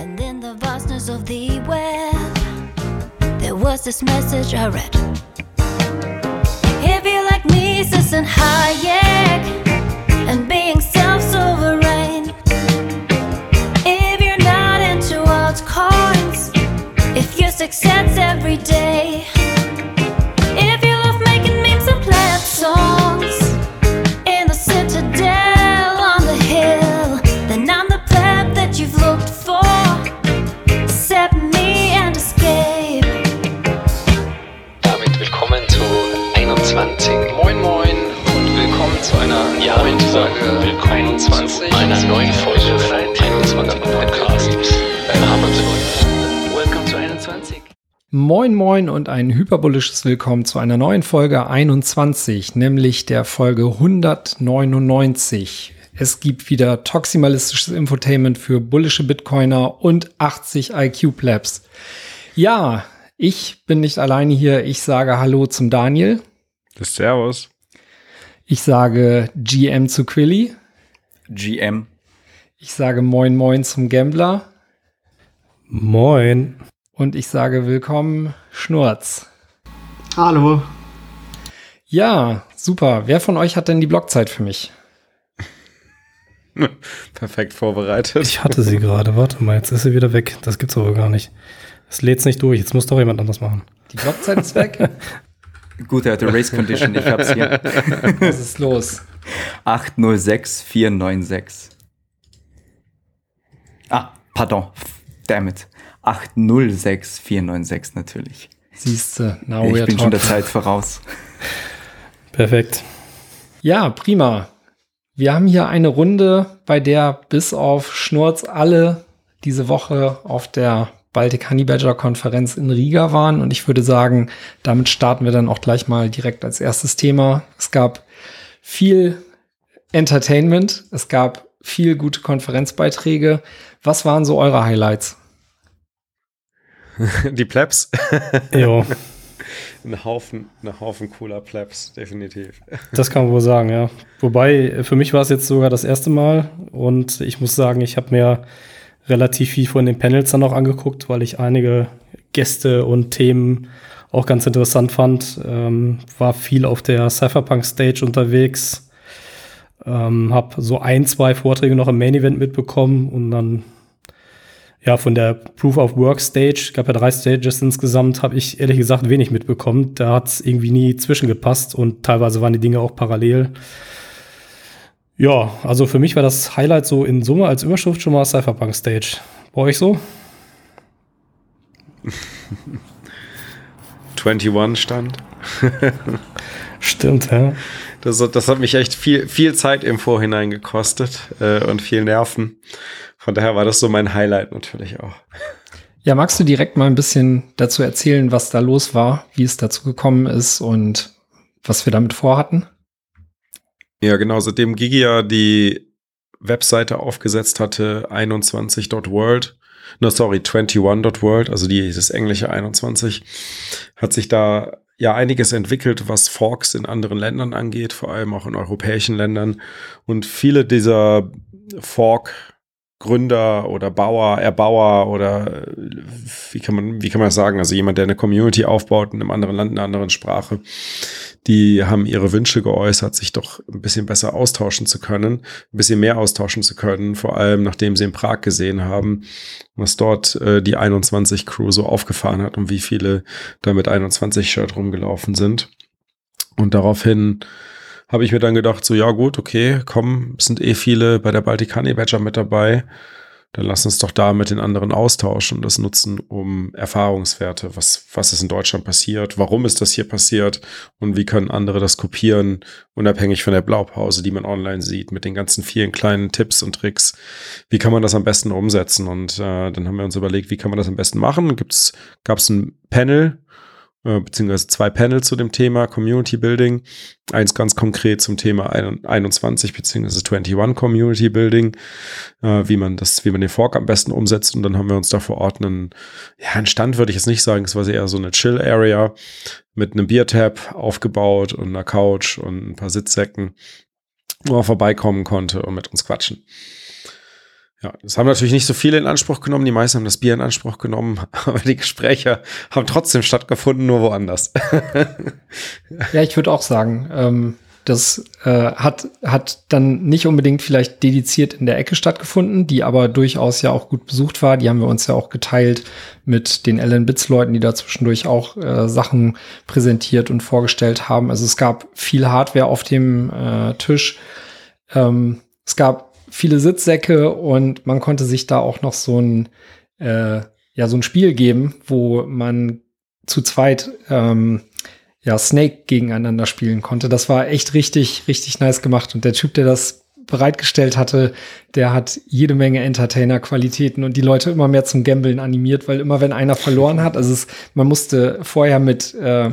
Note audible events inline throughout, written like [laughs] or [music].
And in the vastness of the web, there was this message I read. If you like Mises and Hayek and being self sovereign, if you're not into altcoins, if you success every day, einer neuen Folge von 21 Podcast. Hamilton. Welcome zu 21. Moin Moin und ein hyperbolisches Willkommen zu einer neuen Folge 21, nämlich der Folge 199. Es gibt wieder toximalistisches Infotainment für bullische Bitcoiner und 80 IQ-Plebs. Ja, ich bin nicht alleine hier. Ich sage Hallo zum Daniel. Das Servus. Ich sage GM zu Quilly. GM. Ich sage Moin Moin zum Gambler. Moin. Und ich sage Willkommen Schnurz. Hallo. Ja, super. Wer von euch hat denn die Blockzeit für mich? [laughs] Perfekt vorbereitet. Ich hatte sie gerade. Warte mal, jetzt ist sie wieder weg. Das gibt's aber gar nicht. Es lädt's nicht durch. Jetzt muss doch jemand anders machen. Die Blockzeit ist weg. [laughs] Gut, er hatte Race Condition. Ich hab's hier. Was ist los? 806496. Ah, pardon. Damn it. 806496 natürlich. Siehste, now ich we're bin schon der. Zeit voraus. [laughs] Perfekt. Ja, prima. Wir haben hier eine Runde, bei der bis auf Schnurz alle diese Woche auf der Baltic Honey Badger Konferenz in Riga waren. Und ich würde sagen, damit starten wir dann auch gleich mal direkt als erstes Thema. Es gab viel Entertainment, es gab viel gute Konferenzbeiträge. Was waren so eure Highlights? [laughs] Die Plebs. Jo, [laughs] ein Haufen, ein Haufen cooler Plebs, definitiv. [laughs] das kann man wohl sagen, ja. Wobei, für mich war es jetzt sogar das erste Mal und ich muss sagen, ich habe mir relativ viel von den Panels dann auch angeguckt, weil ich einige Gäste und Themen auch ganz interessant fand. Ähm, war viel auf der Cypherpunk-Stage unterwegs. Ähm, hab so ein, zwei Vorträge noch im Main Event mitbekommen und dann ja, von der Proof of Work Stage, gab ja drei Stages insgesamt, habe ich ehrlich gesagt wenig mitbekommen. Da hat es irgendwie nie zwischengepasst und teilweise waren die Dinge auch parallel. Ja, also für mich war das Highlight so in Summe als Überschrift schon mal Cypherpunk Stage. Bei euch so? [laughs] 21 stand. Stimmt, ja. Das, das hat mich echt viel, viel Zeit im Vorhinein gekostet äh, und viel Nerven. Von daher war das so mein Highlight natürlich auch. Ja, magst du direkt mal ein bisschen dazu erzählen, was da los war, wie es dazu gekommen ist und was wir damit vorhatten? Ja, genau, seitdem Gigi ja die Webseite aufgesetzt hatte, 21.world, no sorry, 21.world, also die, das englische 21, hat sich da ja einiges entwickelt, was Forks in anderen Ländern angeht, vor allem auch in europäischen Ländern. Und viele dieser Fork Gründer oder Bauer, Erbauer oder äh, wie kann man, wie kann man das sagen? Also jemand, der eine Community aufbaut in einem anderen Land, in einer anderen Sprache, die haben ihre Wünsche geäußert, sich doch ein bisschen besser austauschen zu können, ein bisschen mehr austauschen zu können, vor allem nachdem sie in Prag gesehen haben, was dort äh, die 21 Crew so aufgefahren hat und wie viele da mit 21 Shirt rumgelaufen sind. Und daraufhin habe ich mir dann gedacht, so ja gut, okay, komm, sind eh viele bei der Baltikani Badger mit dabei. Dann lass uns doch da mit den anderen austauschen und das nutzen, um Erfahrungswerte, was, was ist in Deutschland passiert, warum ist das hier passiert und wie können andere das kopieren, unabhängig von der Blaupause, die man online sieht, mit den ganzen vielen kleinen Tipps und Tricks. Wie kann man das am besten umsetzen? Und äh, dann haben wir uns überlegt, wie kann man das am besten machen? Gibt's, gab es ein Panel, beziehungsweise zwei Panels zu dem Thema Community Building. Eins ganz konkret zum Thema 21 beziehungsweise 21 Community Building, äh, wie man das, wie man den Fork am besten umsetzt. Und dann haben wir uns da vor Ort einen, ja, einen Stand würde ich jetzt nicht sagen, es war eher so eine Chill Area mit einem Biertap aufgebaut und einer Couch und ein paar Sitzsäcken, wo man vorbeikommen konnte und mit uns quatschen. Ja, das haben natürlich nicht so viele in Anspruch genommen. Die meisten haben das Bier in Anspruch genommen, [laughs] aber die Gespräche haben trotzdem stattgefunden, nur woanders. [laughs] ja, ich würde auch sagen, ähm, das äh, hat, hat dann nicht unbedingt vielleicht dediziert in der Ecke stattgefunden, die aber durchaus ja auch gut besucht war. Die haben wir uns ja auch geteilt mit den Ellen Bits Leuten, die da zwischendurch auch äh, Sachen präsentiert und vorgestellt haben. Also es gab viel Hardware auf dem äh, Tisch. Ähm, es gab viele Sitzsäcke und man konnte sich da auch noch so ein, äh, ja, so ein Spiel geben, wo man zu zweit ähm, ja, Snake gegeneinander spielen konnte. Das war echt richtig, richtig nice gemacht. Und der Typ, der das bereitgestellt hatte, der hat jede Menge Entertainer-Qualitäten und die Leute immer mehr zum Gambeln animiert, weil immer wenn einer verloren hat, also es, man musste vorher mit, äh,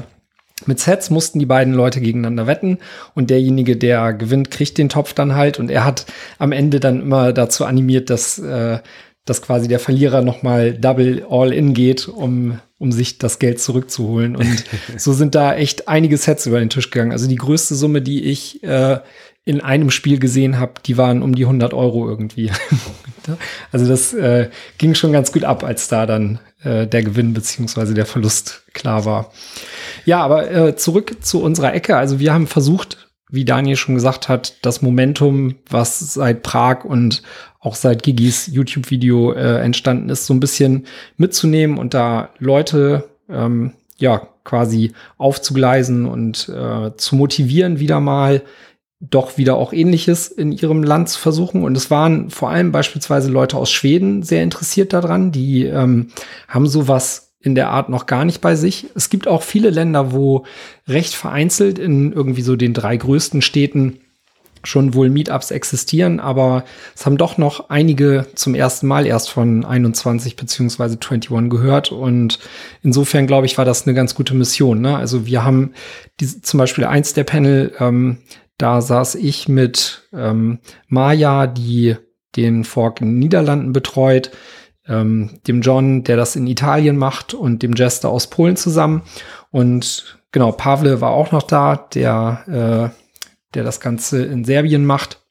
mit Sets mussten die beiden Leute gegeneinander wetten und derjenige, der gewinnt, kriegt den Topf dann halt und er hat am Ende dann immer dazu animiert, dass, äh, dass quasi der Verlierer nochmal Double All-In geht, um um sich das Geld zurückzuholen. Und [laughs] so sind da echt einige Sets über den Tisch gegangen. Also die größte Summe, die ich äh, in einem Spiel gesehen habe, die waren um die 100 Euro irgendwie. Also das äh, ging schon ganz gut ab, als da dann äh, der Gewinn beziehungsweise der Verlust klar war. Ja, aber äh, zurück zu unserer Ecke. Also wir haben versucht, wie Daniel schon gesagt hat, das Momentum, was seit Prag und auch seit Gigis YouTube-Video äh, entstanden ist, so ein bisschen mitzunehmen und da Leute ähm, ja quasi aufzugleisen und äh, zu motivieren, wieder mal doch wieder auch ähnliches in ihrem Land zu versuchen. Und es waren vor allem beispielsweise Leute aus Schweden sehr interessiert daran. Die ähm, haben sowas in der Art noch gar nicht bei sich. Es gibt auch viele Länder, wo recht vereinzelt in irgendwie so den drei größten Städten schon wohl Meetups existieren, aber es haben doch noch einige zum ersten Mal erst von 21 beziehungsweise 21 gehört und insofern glaube ich, war das eine ganz gute Mission. Ne? Also wir haben die, zum Beispiel eins der Panel, ähm, da saß ich mit ähm, Maya, die den Fork in den Niederlanden betreut, ähm, dem John, der das in Italien macht und dem Jester aus Polen zusammen und genau, Pavle war auch noch da, der äh, der das Ganze in Serbien macht.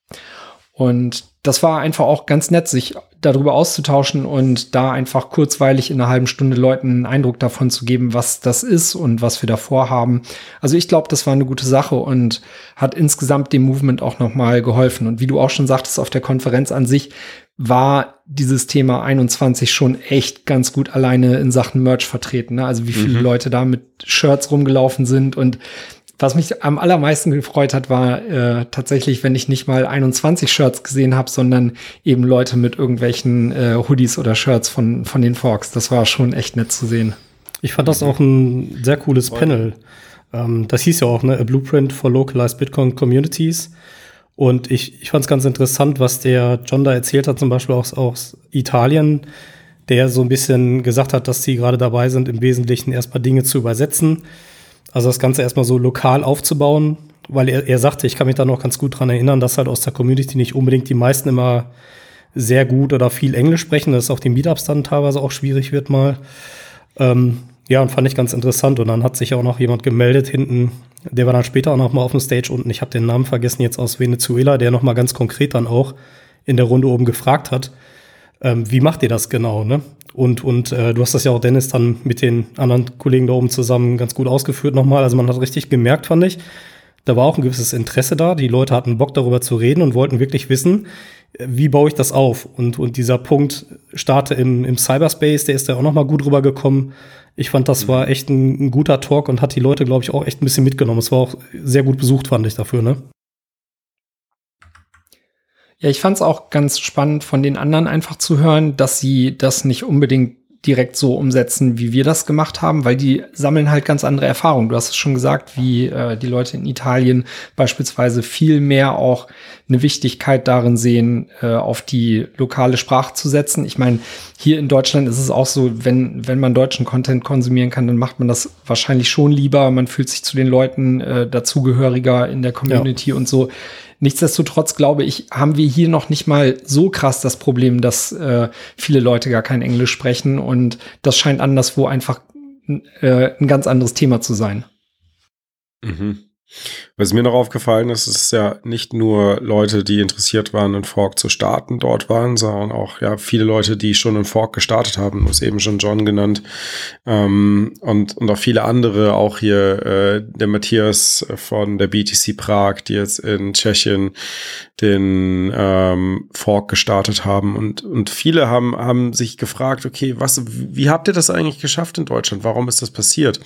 Und das war einfach auch ganz nett, sich darüber auszutauschen und da einfach kurzweilig in einer halben Stunde Leuten einen Eindruck davon zu geben, was das ist und was wir davor haben. Also ich glaube, das war eine gute Sache und hat insgesamt dem Movement auch nochmal geholfen. Und wie du auch schon sagtest, auf der Konferenz an sich war dieses Thema 21 schon echt ganz gut alleine in Sachen Merch vertreten. Ne? Also wie viele mhm. Leute da mit Shirts rumgelaufen sind und was mich am allermeisten gefreut hat, war äh, tatsächlich, wenn ich nicht mal 21 Shirts gesehen habe, sondern eben Leute mit irgendwelchen äh, Hoodies oder Shirts von, von den Forks. Das war schon echt nett zu sehen. Ich fand das auch ein sehr cooles Panel. Ähm, das hieß ja auch, ne, A Blueprint for Localized Bitcoin Communities. Und ich, ich fand es ganz interessant, was der John da erzählt hat, zum Beispiel aus, aus Italien, der so ein bisschen gesagt hat, dass sie gerade dabei sind, im Wesentlichen erstmal Dinge zu übersetzen also das Ganze erstmal so lokal aufzubauen, weil er, er sagte, ich kann mich da noch ganz gut dran erinnern, dass halt aus der Community nicht unbedingt die meisten immer sehr gut oder viel Englisch sprechen, dass auch die Meetups dann teilweise auch schwierig wird mal. Ähm, ja, und fand ich ganz interessant. Und dann hat sich auch noch jemand gemeldet hinten, der war dann später auch noch mal auf dem Stage unten. Ich habe den Namen vergessen jetzt aus Venezuela, der noch mal ganz konkret dann auch in der Runde oben gefragt hat, ähm, wie macht ihr das genau, ne? Und, und äh, du hast das ja auch, Dennis, dann mit den anderen Kollegen da oben zusammen ganz gut ausgeführt nochmal. Also man hat richtig gemerkt, fand ich, da war auch ein gewisses Interesse da. Die Leute hatten Bock darüber zu reden und wollten wirklich wissen, wie baue ich das auf? Und, und dieser Punkt starte im, im Cyberspace, der ist da auch nochmal gut rübergekommen. Ich fand, das war echt ein, ein guter Talk und hat die Leute, glaube ich, auch echt ein bisschen mitgenommen. Es war auch sehr gut besucht, fand ich dafür, ne? Ja, ich fand es auch ganz spannend von den anderen einfach zu hören, dass sie das nicht unbedingt direkt so umsetzen, wie wir das gemacht haben, weil die sammeln halt ganz andere Erfahrungen. Du hast es schon gesagt, wie äh, die Leute in Italien beispielsweise viel mehr auch eine Wichtigkeit darin sehen, äh, auf die lokale Sprache zu setzen. Ich meine, hier in Deutschland ist es auch so, wenn, wenn man deutschen Content konsumieren kann, dann macht man das wahrscheinlich schon lieber. Man fühlt sich zu den Leuten äh, dazugehöriger in der Community ja. und so. Nichtsdestotrotz glaube ich, haben wir hier noch nicht mal so krass das Problem, dass äh, viele Leute gar kein Englisch sprechen und das scheint anderswo einfach äh, ein ganz anderes Thema zu sein. Mhm. Was mir noch aufgefallen ist, ist ja nicht nur Leute, die interessiert waren, einen Fork zu starten, dort waren, sondern auch ja viele Leute, die schon einen Fork gestartet haben, hast eben schon John genannt ähm, und, und auch viele andere, auch hier äh, der Matthias von der BTC Prag, die jetzt in Tschechien den ähm, Fork gestartet haben und, und viele haben, haben sich gefragt, okay, was, wie habt ihr das eigentlich geschafft in Deutschland? Warum ist das passiert?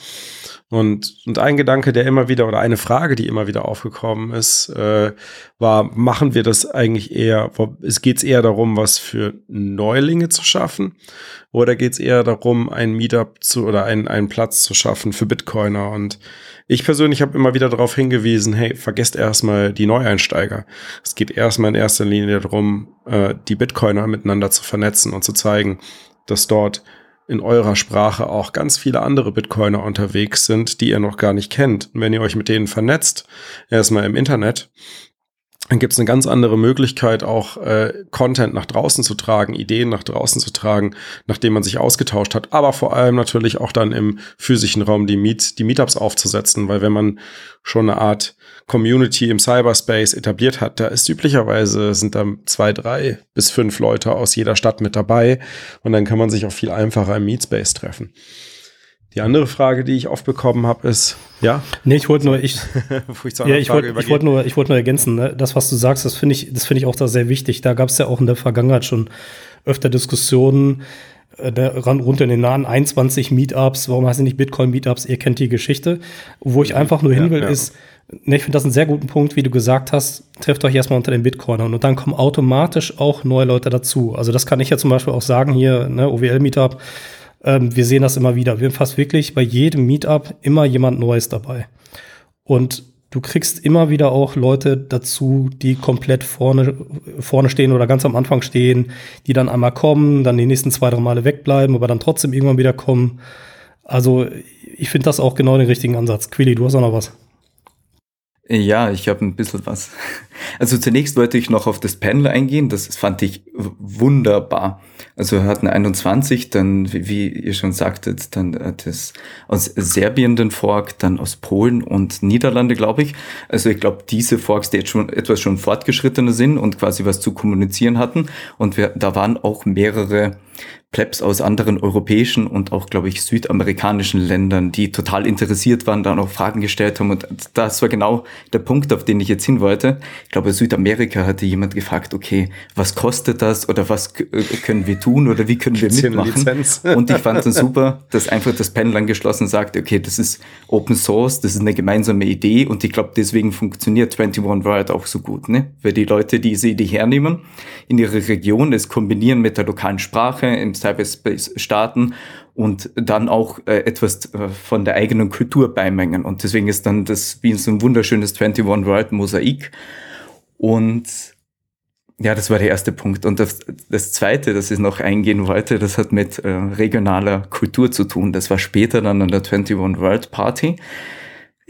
Und, und ein Gedanke, der immer wieder, oder eine Frage, die immer wieder aufgekommen ist, äh, war, machen wir das eigentlich eher, es geht eher darum, was für Neulinge zu schaffen, oder geht es eher darum, ein Meetup zu oder einen, einen Platz zu schaffen für Bitcoiner? Und ich persönlich habe immer wieder darauf hingewiesen, hey, vergesst erstmal die Neueinsteiger. Es geht erstmal in erster Linie darum, äh, die Bitcoiner miteinander zu vernetzen und zu zeigen, dass dort in eurer Sprache auch ganz viele andere Bitcoiner unterwegs sind, die ihr noch gar nicht kennt. Und wenn ihr euch mit denen vernetzt, erstmal im Internet, dann gibt es eine ganz andere Möglichkeit, auch äh, Content nach draußen zu tragen, Ideen nach draußen zu tragen, nachdem man sich ausgetauscht hat, aber vor allem natürlich auch dann im physischen Raum die, Meet, die Meetups aufzusetzen, weil wenn man schon eine Art Community im Cyberspace etabliert hat, da ist üblicherweise sind da zwei, drei bis fünf Leute aus jeder Stadt mit dabei und dann kann man sich auch viel einfacher im Meetspace treffen. Die andere Frage, die ich oft bekommen habe, ist, ja? Nee, ich wollte nur, ich, [laughs] ich, ja, ich wollte wollt nur, ich wollte nur ergänzen, ne? das, was du sagst, das finde ich, das finde ich auch da sehr wichtig. Da gab es ja auch in der Vergangenheit schon öfter Diskussionen, äh, rund in den nahen 21 Meetups, warum heißen nicht Bitcoin-Meetups, ihr kennt die Geschichte. Wo ich einfach nur hin will, ja, ja. ist, Ne, ich finde das einen sehr guten Punkt, wie du gesagt hast. Trefft euch erstmal unter den Bitcoinern und dann kommen automatisch auch neue Leute dazu. Also das kann ich ja zum Beispiel auch sagen hier, ne, OWL-Meetup. Ähm, wir sehen das immer wieder. Wir haben fast wirklich bei jedem Meetup immer jemand Neues dabei. Und du kriegst immer wieder auch Leute dazu, die komplett vorne, vorne stehen oder ganz am Anfang stehen, die dann einmal kommen, dann die nächsten zwei, drei Male wegbleiben, aber dann trotzdem irgendwann wieder kommen. Also ich finde das auch genau den richtigen Ansatz. Quilly, du hast auch noch was. Ja, ich habe ein bisschen was. Also zunächst wollte ich noch auf das Panel eingehen. Das fand ich wunderbar. Also wir hatten 21, dann, wie ihr schon sagtet, dann das aus Serbien den Fork, dann aus Polen und Niederlande, glaube ich. Also ich glaube, diese Forks, die jetzt schon etwas schon fortgeschrittener sind und quasi was zu kommunizieren hatten. Und wir, da waren auch mehrere Plebs aus anderen europäischen und auch, glaube ich, südamerikanischen Ländern, die total interessiert waren, dann auch Fragen gestellt haben. Und das war genau der Punkt, auf den ich jetzt hin wollte. Ich glaube, Südamerika hatte jemand gefragt, okay, was kostet das oder was können wir tun oder wie können wir mitmachen? [laughs] und ich fand es super, dass einfach das Panel angeschlossen sagt, okay, das ist Open Source, das ist eine gemeinsame Idee und ich glaube, deswegen funktioniert 21 World auch so gut, ne? Weil die Leute diese Idee hernehmen, in ihre Region, es kombinieren mit der lokalen Sprache, im Cyberspace starten und dann auch äh, etwas äh, von der eigenen Kultur beimengen. Und deswegen ist dann das wie so ein wunderschönes 21 World Mosaik. Und ja, das war der erste Punkt. Und das, das zweite, das ich noch eingehen wollte, das hat mit äh, regionaler Kultur zu tun. Das war später dann an der 21 World Party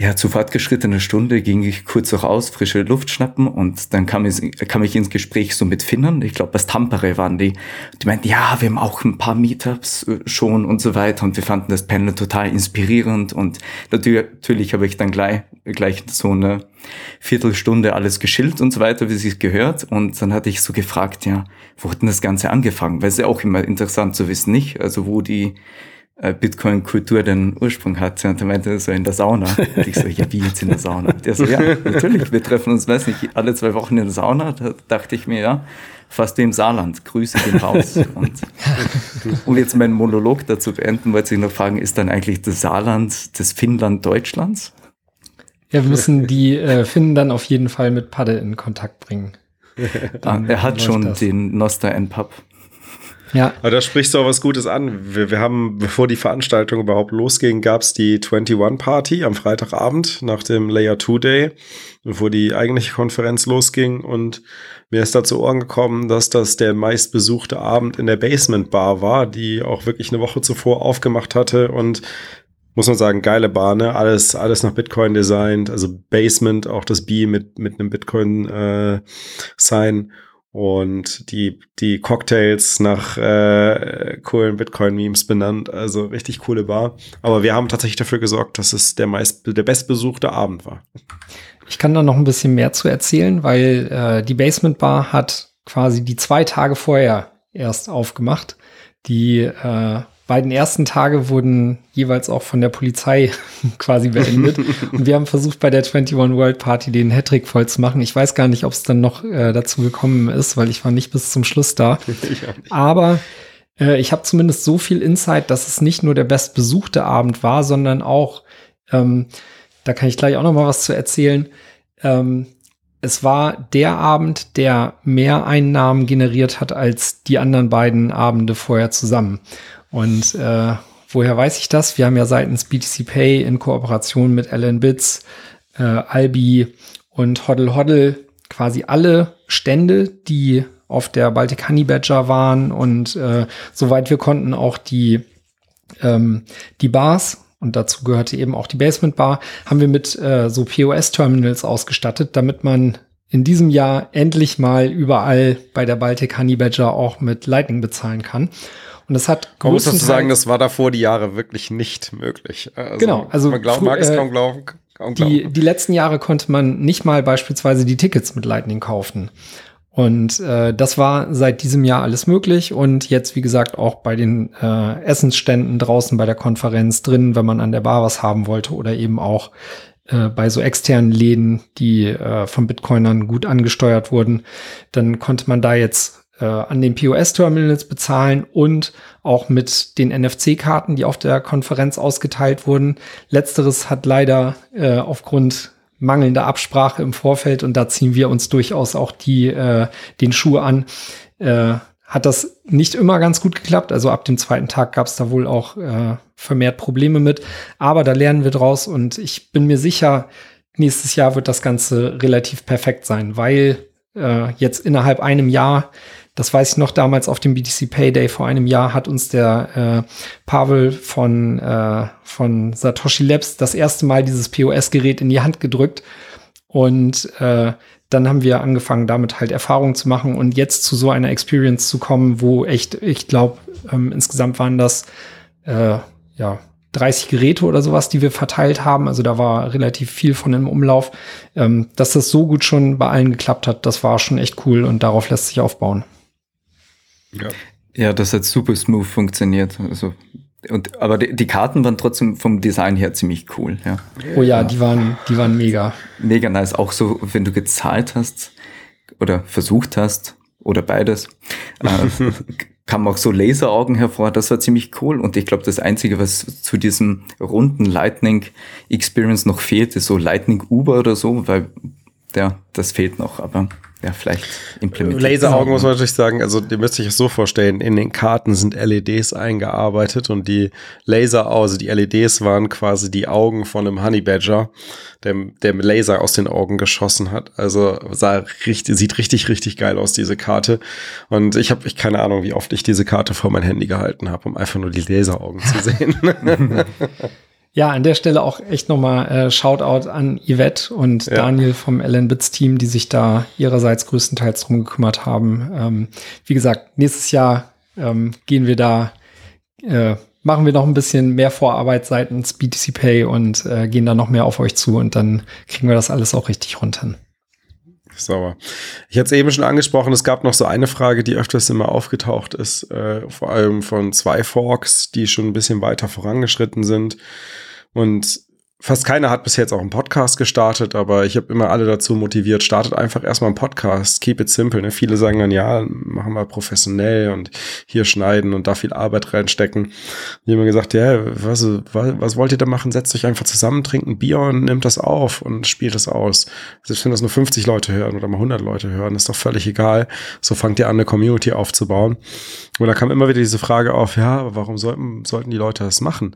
ja, zu fortgeschrittener Stunde ging ich kurz raus, frische Luft schnappen und dann kam ich, kam ich ins Gespräch so mit Finnern. Ich glaube, aus Tampere waren die. Die meinten, ja, wir haben auch ein paar Meetups äh, schon und so weiter und wir fanden das Panel total inspirierend und natürlich, natürlich habe ich dann gleich, gleich so eine Viertelstunde alles geschildert und so weiter, wie es gehört und dann hatte ich so gefragt, ja, wo hat denn das Ganze angefangen? Weil es ja auch immer interessant zu wissen, nicht? Also wo die Bitcoin-Kultur den Ursprung hat. Und er meinte so in der Sauna. [laughs] Und ich so, ja, wie jetzt in der Sauna? Der so, ja, natürlich, wir treffen uns, weiß nicht, alle zwei Wochen in der Sauna. Da dachte ich mir, ja, fast wie im Saarland. Grüße gehen raus. Und um jetzt meinen Monolog dazu beenden, wollte ich noch fragen, ist dann eigentlich das Saarland das Finnland Deutschlands? Ja, wir müssen die äh, Finnen dann auf jeden Fall mit Padde in Kontakt bringen. Ah, er hat schon das. den Noster Pub. Ja. Aber da sprichst du auch was Gutes an. Wir, wir haben, bevor die Veranstaltung überhaupt losging, gab es die 21 Party am Freitagabend nach dem Layer 2 Day, bevor die eigentliche Konferenz losging. Und mir ist da zu Ohren gekommen, dass das der meistbesuchte Abend in der Basement Bar war, die auch wirklich eine Woche zuvor aufgemacht hatte und muss man sagen, geile Bar, ne? Alles, alles nach Bitcoin designt, also Basement, auch das B mit, mit einem Bitcoin äh, und die, die Cocktails nach äh, coolen Bitcoin-Memes benannt. Also richtig coole Bar. Aber wir haben tatsächlich dafür gesorgt, dass es der meist der bestbesuchte Abend war. Ich kann da noch ein bisschen mehr zu erzählen, weil äh, die Basement Bar hat quasi die zwei Tage vorher erst aufgemacht. Die äh, beiden ersten Tage wurden jeweils auch von der Polizei [laughs] quasi beendet. und wir haben versucht, bei der 21 World Party den Hattrick voll zu machen. Ich weiß gar nicht, ob es dann noch äh, dazu gekommen ist, weil ich war nicht bis zum Schluss da. [laughs] Aber äh, ich habe zumindest so viel Insight, dass es nicht nur der bestbesuchte Abend war, sondern auch, ähm, da kann ich gleich auch noch mal was zu erzählen, ähm, es war der Abend, der mehr Einnahmen generiert hat als die anderen beiden Abende vorher zusammen. Und äh, woher weiß ich das? Wir haben ja seitens BTC Pay in Kooperation mit Alan Bits, äh, Albi und Hoddle Hoddle quasi alle Stände, die auf der Baltic Honey Badger waren und äh, soweit wir konnten auch die, ähm, die Bars und dazu gehörte eben auch die Basement Bar, haben wir mit äh, so POS-Terminals ausgestattet, damit man in diesem Jahr endlich mal überall bei der Baltic Honey Badger auch mit Lightning bezahlen kann. Und das hat Man muss dazu sagen, das war davor die Jahre wirklich nicht möglich. Also, genau, also man glaub, mag es kaum glauben. Kaum glauben. Die, die letzten Jahre konnte man nicht mal beispielsweise die Tickets mit Lightning kaufen. Und äh, das war seit diesem Jahr alles möglich und jetzt, wie gesagt, auch bei den äh, Essensständen draußen bei der Konferenz drin, wenn man an der Bar was haben wollte oder eben auch äh, bei so externen Läden, die äh, von Bitcoinern gut angesteuert wurden, dann konnte man da jetzt äh, an den POS-Terminals bezahlen und auch mit den NFC-Karten, die auf der Konferenz ausgeteilt wurden. Letzteres hat leider äh, aufgrund mangelnder Absprache im Vorfeld und da ziehen wir uns durchaus auch die äh, den Schuh an. Äh, hat das nicht immer ganz gut geklappt. Also ab dem zweiten Tag gab es da wohl auch äh, vermehrt Probleme mit. Aber da lernen wir draus und ich bin mir sicher, nächstes Jahr wird das Ganze relativ perfekt sein, weil äh, jetzt innerhalb einem Jahr das weiß ich noch damals auf dem BTC Payday vor einem Jahr hat uns der äh, Pavel von, äh, von Satoshi Labs das erste Mal dieses POS-Gerät in die Hand gedrückt. Und äh, dann haben wir angefangen, damit halt Erfahrungen zu machen und jetzt zu so einer Experience zu kommen, wo echt, ich glaube, ähm, insgesamt waren das äh, ja 30 Geräte oder sowas, die wir verteilt haben. Also da war relativ viel von im Umlauf. Ähm, dass das so gut schon bei allen geklappt hat, das war schon echt cool und darauf lässt sich aufbauen. Ja. ja, das hat super smooth funktioniert. Also, und, aber die, die, Karten waren trotzdem vom Design her ziemlich cool. Ja. Oh ja, die waren, die waren mega. Mega nice. Auch so, wenn du gezahlt hast oder versucht hast oder beides, äh, [laughs] kamen auch so Laseraugen hervor. Das war ziemlich cool. Und ich glaube, das Einzige, was zu diesem runden Lightning Experience noch fehlt, ist so Lightning Uber oder so, weil ja, das fehlt noch. Aber ja, vielleicht implementiert. Laseraugen muss man natürlich sagen, also ihr müsst euch das so vorstellen, in den Karten sind LEDs eingearbeitet und die Laser, also die LEDs waren quasi die Augen von einem Honey Badger, der, der mit Laser aus den Augen geschossen hat. Also sah richtig, sieht richtig, richtig geil aus, diese Karte. Und ich habe ich keine Ahnung, wie oft ich diese Karte vor mein Handy gehalten habe, um einfach nur die Laseraugen zu sehen. [laughs] [laughs] Ja, an der Stelle auch echt nochmal äh, Shoutout an Yvette und ja. Daniel vom Ellen Bits Team, die sich da ihrerseits größtenteils drum gekümmert haben. Ähm, wie gesagt, nächstes Jahr ähm, gehen wir da, äh, machen wir noch ein bisschen mehr Vorarbeit seitens BTC Pay und äh, gehen da noch mehr auf euch zu und dann kriegen wir das alles auch richtig runter. Sauber. Ich hatte es eben schon angesprochen, es gab noch so eine Frage, die öfters immer aufgetaucht ist, äh, vor allem von zwei Forks, die schon ein bisschen weiter vorangeschritten sind. Und fast keiner hat bis jetzt auch einen Podcast gestartet, aber ich habe immer alle dazu motiviert, startet einfach erstmal einen Podcast, keep it simple. Ne? Viele sagen dann, ja, machen wir professionell und hier schneiden und da viel Arbeit reinstecken. Habe mir gesagt, ja, was, was, was wollt ihr da machen? Setzt euch einfach zusammen, trinkt ein Bier und nimmt das auf und spielt es aus. Selbst wenn das nur 50 Leute hören oder mal 100 Leute hören, ist doch völlig egal. So fangt ihr an, eine Community aufzubauen. Und da kam immer wieder diese Frage auf, ja, warum sollten, sollten die Leute das machen?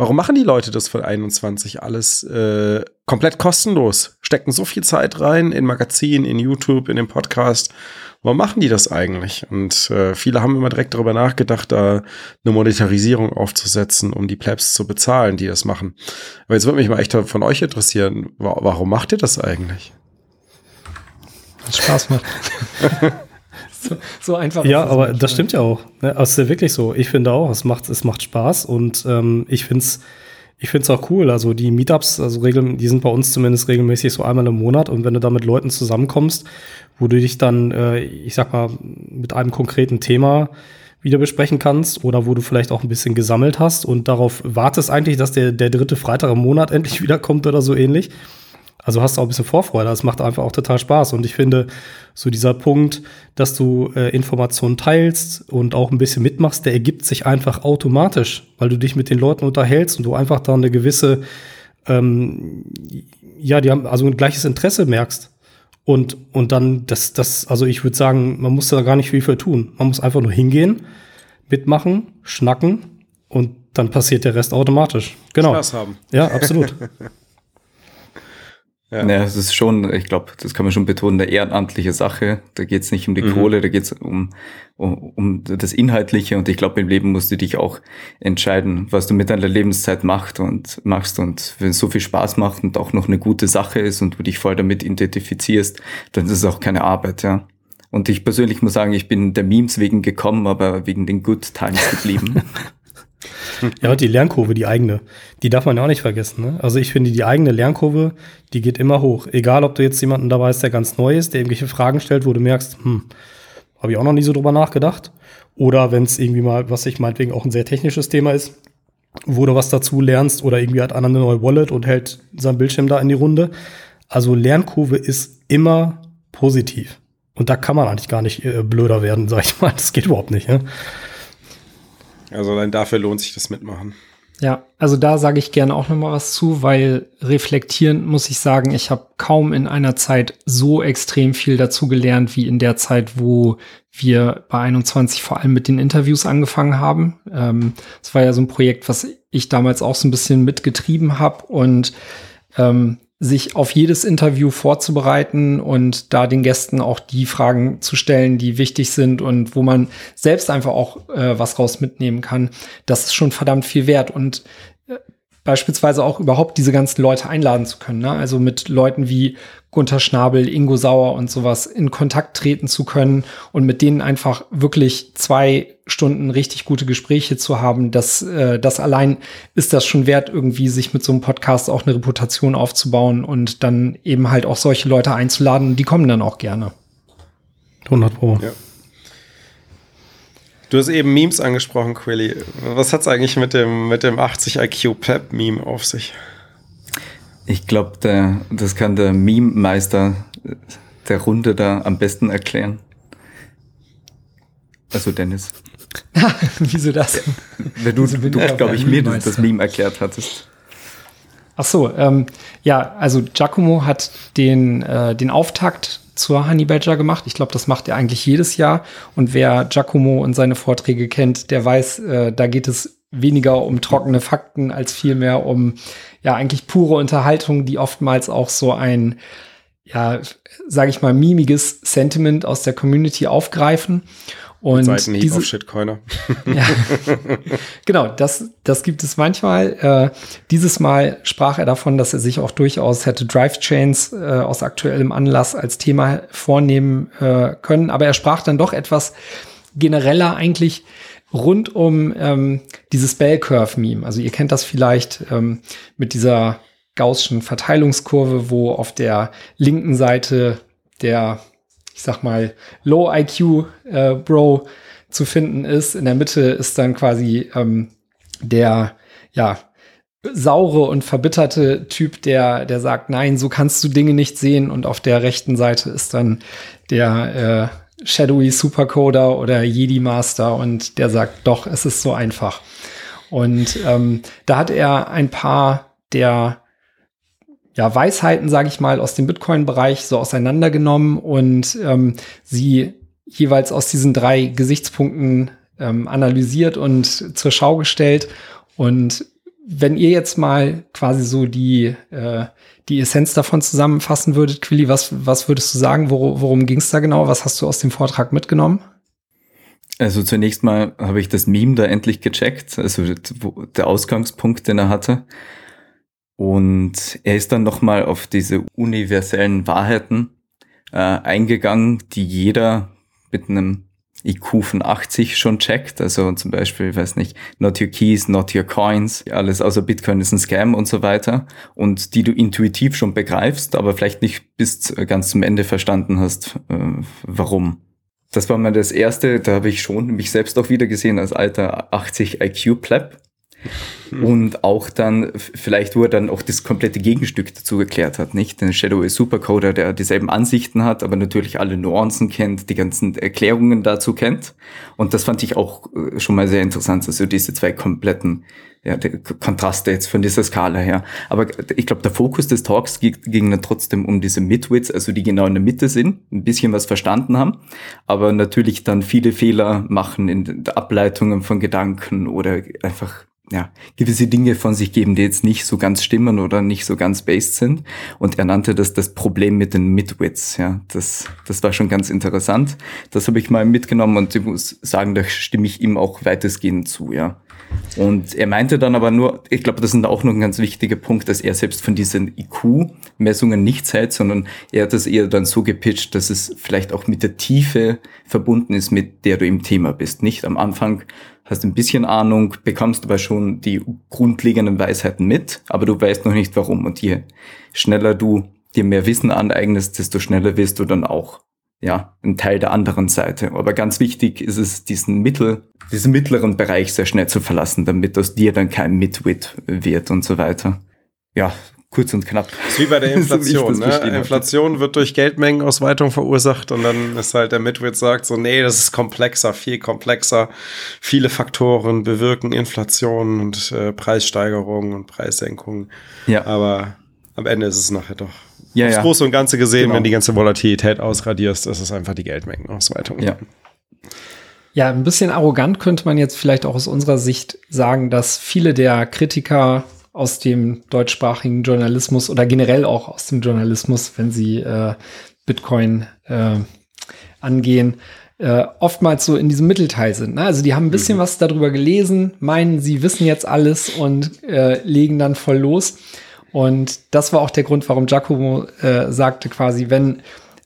Warum machen die Leute das für 21 alles äh, komplett kostenlos? Stecken so viel Zeit rein in Magazin, in YouTube, in den Podcast. Warum machen die das eigentlich? Und äh, viele haben immer direkt darüber nachgedacht, da eine Monetarisierung aufzusetzen, um die Plebs zu bezahlen, die das machen. Aber jetzt würde mich mal echt von euch interessieren, warum macht ihr das eigentlich? Spaß macht. [laughs] [laughs] so, so einfach. Ja, aber manchmal. das stimmt ja auch. Ne? Also es ist ja wirklich so. Ich finde auch, es macht, es macht Spaß und ähm, ich finde es ich find's auch cool. Also die Meetups, also regel, die sind bei uns zumindest regelmäßig so einmal im Monat und wenn du da mit Leuten zusammenkommst, wo du dich dann, äh, ich sag mal, mit einem konkreten Thema wieder besprechen kannst oder wo du vielleicht auch ein bisschen gesammelt hast und darauf wartest eigentlich, dass der, der dritte Freitag im Monat [laughs] endlich wiederkommt oder so ähnlich. Also hast du auch ein bisschen Vorfreude. Das macht einfach auch total Spaß. Und ich finde, so dieser Punkt, dass du äh, Informationen teilst und auch ein bisschen mitmachst, der ergibt sich einfach automatisch, weil du dich mit den Leuten unterhältst und du einfach da eine gewisse, ähm, ja, die haben also ein gleiches Interesse merkst. Und, und dann, das, das, also ich würde sagen, man muss da gar nicht viel für tun. Man muss einfach nur hingehen, mitmachen, schnacken und dann passiert der Rest automatisch. Genau. Spaß haben. Ja, absolut. [laughs] Ja. Naja, es ist schon, ich glaube, das kann man schon betonen, eine ehrenamtliche Sache. Da geht es nicht um die Mhm. Kohle, da geht es um, um, um das Inhaltliche. Und ich glaube, im Leben musst du dich auch entscheiden, was du mit deiner Lebenszeit machst und machst. Und wenn es so viel Spaß macht und auch noch eine gute Sache ist und du dich voll damit identifizierst, dann ist es auch keine Arbeit, ja. Und ich persönlich muss sagen, ich bin der Memes wegen gekommen, aber wegen den Good Times geblieben. [laughs] Ja, und die Lernkurve, die eigene, die darf man ja auch nicht vergessen. Ne? Also ich finde, die eigene Lernkurve, die geht immer hoch. Egal, ob du jetzt jemanden dabei ist, der ganz neu ist, der irgendwelche Fragen stellt, wo du merkst, hm, habe ich auch noch nie so drüber nachgedacht. Oder wenn es irgendwie mal, was ich meinetwegen auch ein sehr technisches Thema ist, wo du was dazu lernst oder irgendwie hat einer eine neue Wallet und hält seinen Bildschirm da in die Runde. Also Lernkurve ist immer positiv. Und da kann man eigentlich gar nicht äh, blöder werden, [laughs] sag ich mal. Das geht überhaupt nicht. Ne? Also allein dafür lohnt sich das Mitmachen. Ja, also da sage ich gerne auch noch mal was zu, weil reflektierend muss ich sagen, ich habe kaum in einer Zeit so extrem viel dazu gelernt wie in der Zeit, wo wir bei 21 vor allem mit den Interviews angefangen haben. Ähm, das war ja so ein Projekt, was ich damals auch so ein bisschen mitgetrieben habe und ähm, sich auf jedes Interview vorzubereiten und da den Gästen auch die Fragen zu stellen, die wichtig sind und wo man selbst einfach auch äh, was raus mitnehmen kann, das ist schon verdammt viel wert. Und beispielsweise auch überhaupt diese ganzen Leute einladen zu können. Ne? Also mit Leuten wie Gunther Schnabel, Ingo Sauer und sowas in Kontakt treten zu können und mit denen einfach wirklich zwei Stunden richtig gute Gespräche zu haben, das, äh, das allein ist das schon wert, irgendwie sich mit so einem Podcast auch eine Reputation aufzubauen und dann eben halt auch solche Leute einzuladen. Die kommen dann auch gerne. 100 Pro. Ja. Du hast eben Memes angesprochen, Quilly. Was hat's eigentlich mit dem, mit dem 80 IQ Pep Meme auf sich? Ich glaube, das kann der Meme-Meister der Runde da am besten erklären. Also Dennis. [laughs] Wieso das? Wenn du, du glaube ich, mir das, das Meme erklärt hattest. Ach so, ähm, ja, also Giacomo hat den, äh, den Auftakt zur Honey Badger gemacht. Ich glaube, das macht er eigentlich jedes Jahr. Und wer Giacomo und seine Vorträge kennt, der weiß, äh, da geht es weniger um trockene Fakten als vielmehr um ja eigentlich pure Unterhaltung, die oftmals auch so ein ja, sage ich mal, mimiges Sentiment aus der Community aufgreifen. Und Seitenhieb diese, auf Shitcoiner. [laughs] ja, genau, das, das gibt es manchmal. Äh, dieses Mal sprach er davon, dass er sich auch durchaus hätte Drive Chains äh, aus aktuellem Anlass als Thema vornehmen äh, können. Aber er sprach dann doch etwas genereller eigentlich rund um ähm, dieses Bell Curve Meme. Also ihr kennt das vielleicht ähm, mit dieser Gaußschen Verteilungskurve, wo auf der linken Seite der ich sag mal, Low IQ äh, Bro zu finden ist. In der Mitte ist dann quasi ähm, der, ja, saure und verbitterte Typ, der, der sagt, nein, so kannst du Dinge nicht sehen. Und auf der rechten Seite ist dann der äh, Shadowy Supercoder oder Jedi Master und der sagt, doch, es ist so einfach. Und ähm, da hat er ein paar der ja, Weisheiten, sage ich mal, aus dem Bitcoin-Bereich so auseinandergenommen und ähm, sie jeweils aus diesen drei Gesichtspunkten ähm, analysiert und zur Schau gestellt. Und wenn ihr jetzt mal quasi so die, äh, die Essenz davon zusammenfassen würdet, Quilly, was, was würdest du sagen? Wor worum ging es da genau? Was hast du aus dem Vortrag mitgenommen? Also zunächst mal habe ich das Meme da endlich gecheckt, also der Ausgangspunkt, den er hatte. Und er ist dann nochmal auf diese universellen Wahrheiten äh, eingegangen, die jeder mit einem IQ von 80 schon checkt. Also zum Beispiel, weiß nicht, not your keys, not your coins, alles außer Bitcoin ist ein Scam und so weiter. Und die du intuitiv schon begreifst, aber vielleicht nicht bis ganz zum Ende verstanden hast, äh, warum. Das war mal das erste, da habe ich schon mich selbst auch wieder gesehen als alter 80 IQ-Pleb. [laughs] Und auch dann, vielleicht wo er dann auch das komplette Gegenstück dazu geklärt hat, nicht? Den Shadow ist Supercoder, der dieselben Ansichten hat, aber natürlich alle Nuancen kennt, die ganzen Erklärungen dazu kennt. Und das fand ich auch äh, schon mal sehr interessant, also diese zwei kompletten ja, Kontraste jetzt von dieser Skala her. Aber ich glaube, der Fokus des Talks ging dann trotzdem um diese Midwits, also die genau in der Mitte sind, ein bisschen was verstanden haben, aber natürlich dann viele Fehler machen in Ableitungen von Gedanken oder einfach ja, gewisse Dinge von sich geben, die jetzt nicht so ganz stimmen oder nicht so ganz based sind. Und er nannte das das Problem mit den Midwits. Ja, das, das war schon ganz interessant. Das habe ich mal mitgenommen und ich muss sagen, da stimme ich ihm auch weitestgehend zu, ja. Und er meinte dann aber nur, ich glaube, das ist auch noch ein ganz wichtiger Punkt, dass er selbst von diesen IQ-Messungen nichts hält, sondern er hat das eher dann so gepitcht, dass es vielleicht auch mit der Tiefe verbunden ist, mit der du im Thema bist. Nicht am Anfang hast ein bisschen Ahnung, bekommst aber schon die grundlegenden Weisheiten mit, aber du weißt noch nicht warum. Und je schneller du dir mehr Wissen aneignest, desto schneller wirst du dann auch ja, ein Teil der anderen Seite. Aber ganz wichtig ist es, diesen Mittel, diesen mittleren Bereich sehr schnell zu verlassen, damit aus dir dann kein Midwit wird und so weiter. Ja, kurz und knapp. Das ist wie bei der [laughs] Inflation. so, ne? Inflation wird durch Geldmengenausweitung verursacht und dann ist halt der Midwit sagt so, nee, das ist komplexer, viel komplexer. Viele Faktoren bewirken Inflation und äh, Preissteigerungen und Preissenkungen. Ja. Aber am Ende ist es nachher doch ja, aufs ja. Große und Ganze gesehen, genau. wenn die ganze Volatilität ausradierst, ist es einfach die Geldmengenausweitung. Ja. Ja, ein bisschen arrogant könnte man jetzt vielleicht auch aus unserer Sicht sagen, dass viele der Kritiker aus dem deutschsprachigen Journalismus oder generell auch aus dem Journalismus, wenn sie äh, Bitcoin äh, angehen, äh, oftmals so in diesem Mittelteil sind. Ne? Also die haben ein bisschen mhm. was darüber gelesen, meinen, sie wissen jetzt alles und äh, legen dann voll los. Und das war auch der Grund, warum Giacomo äh, sagte quasi, wenn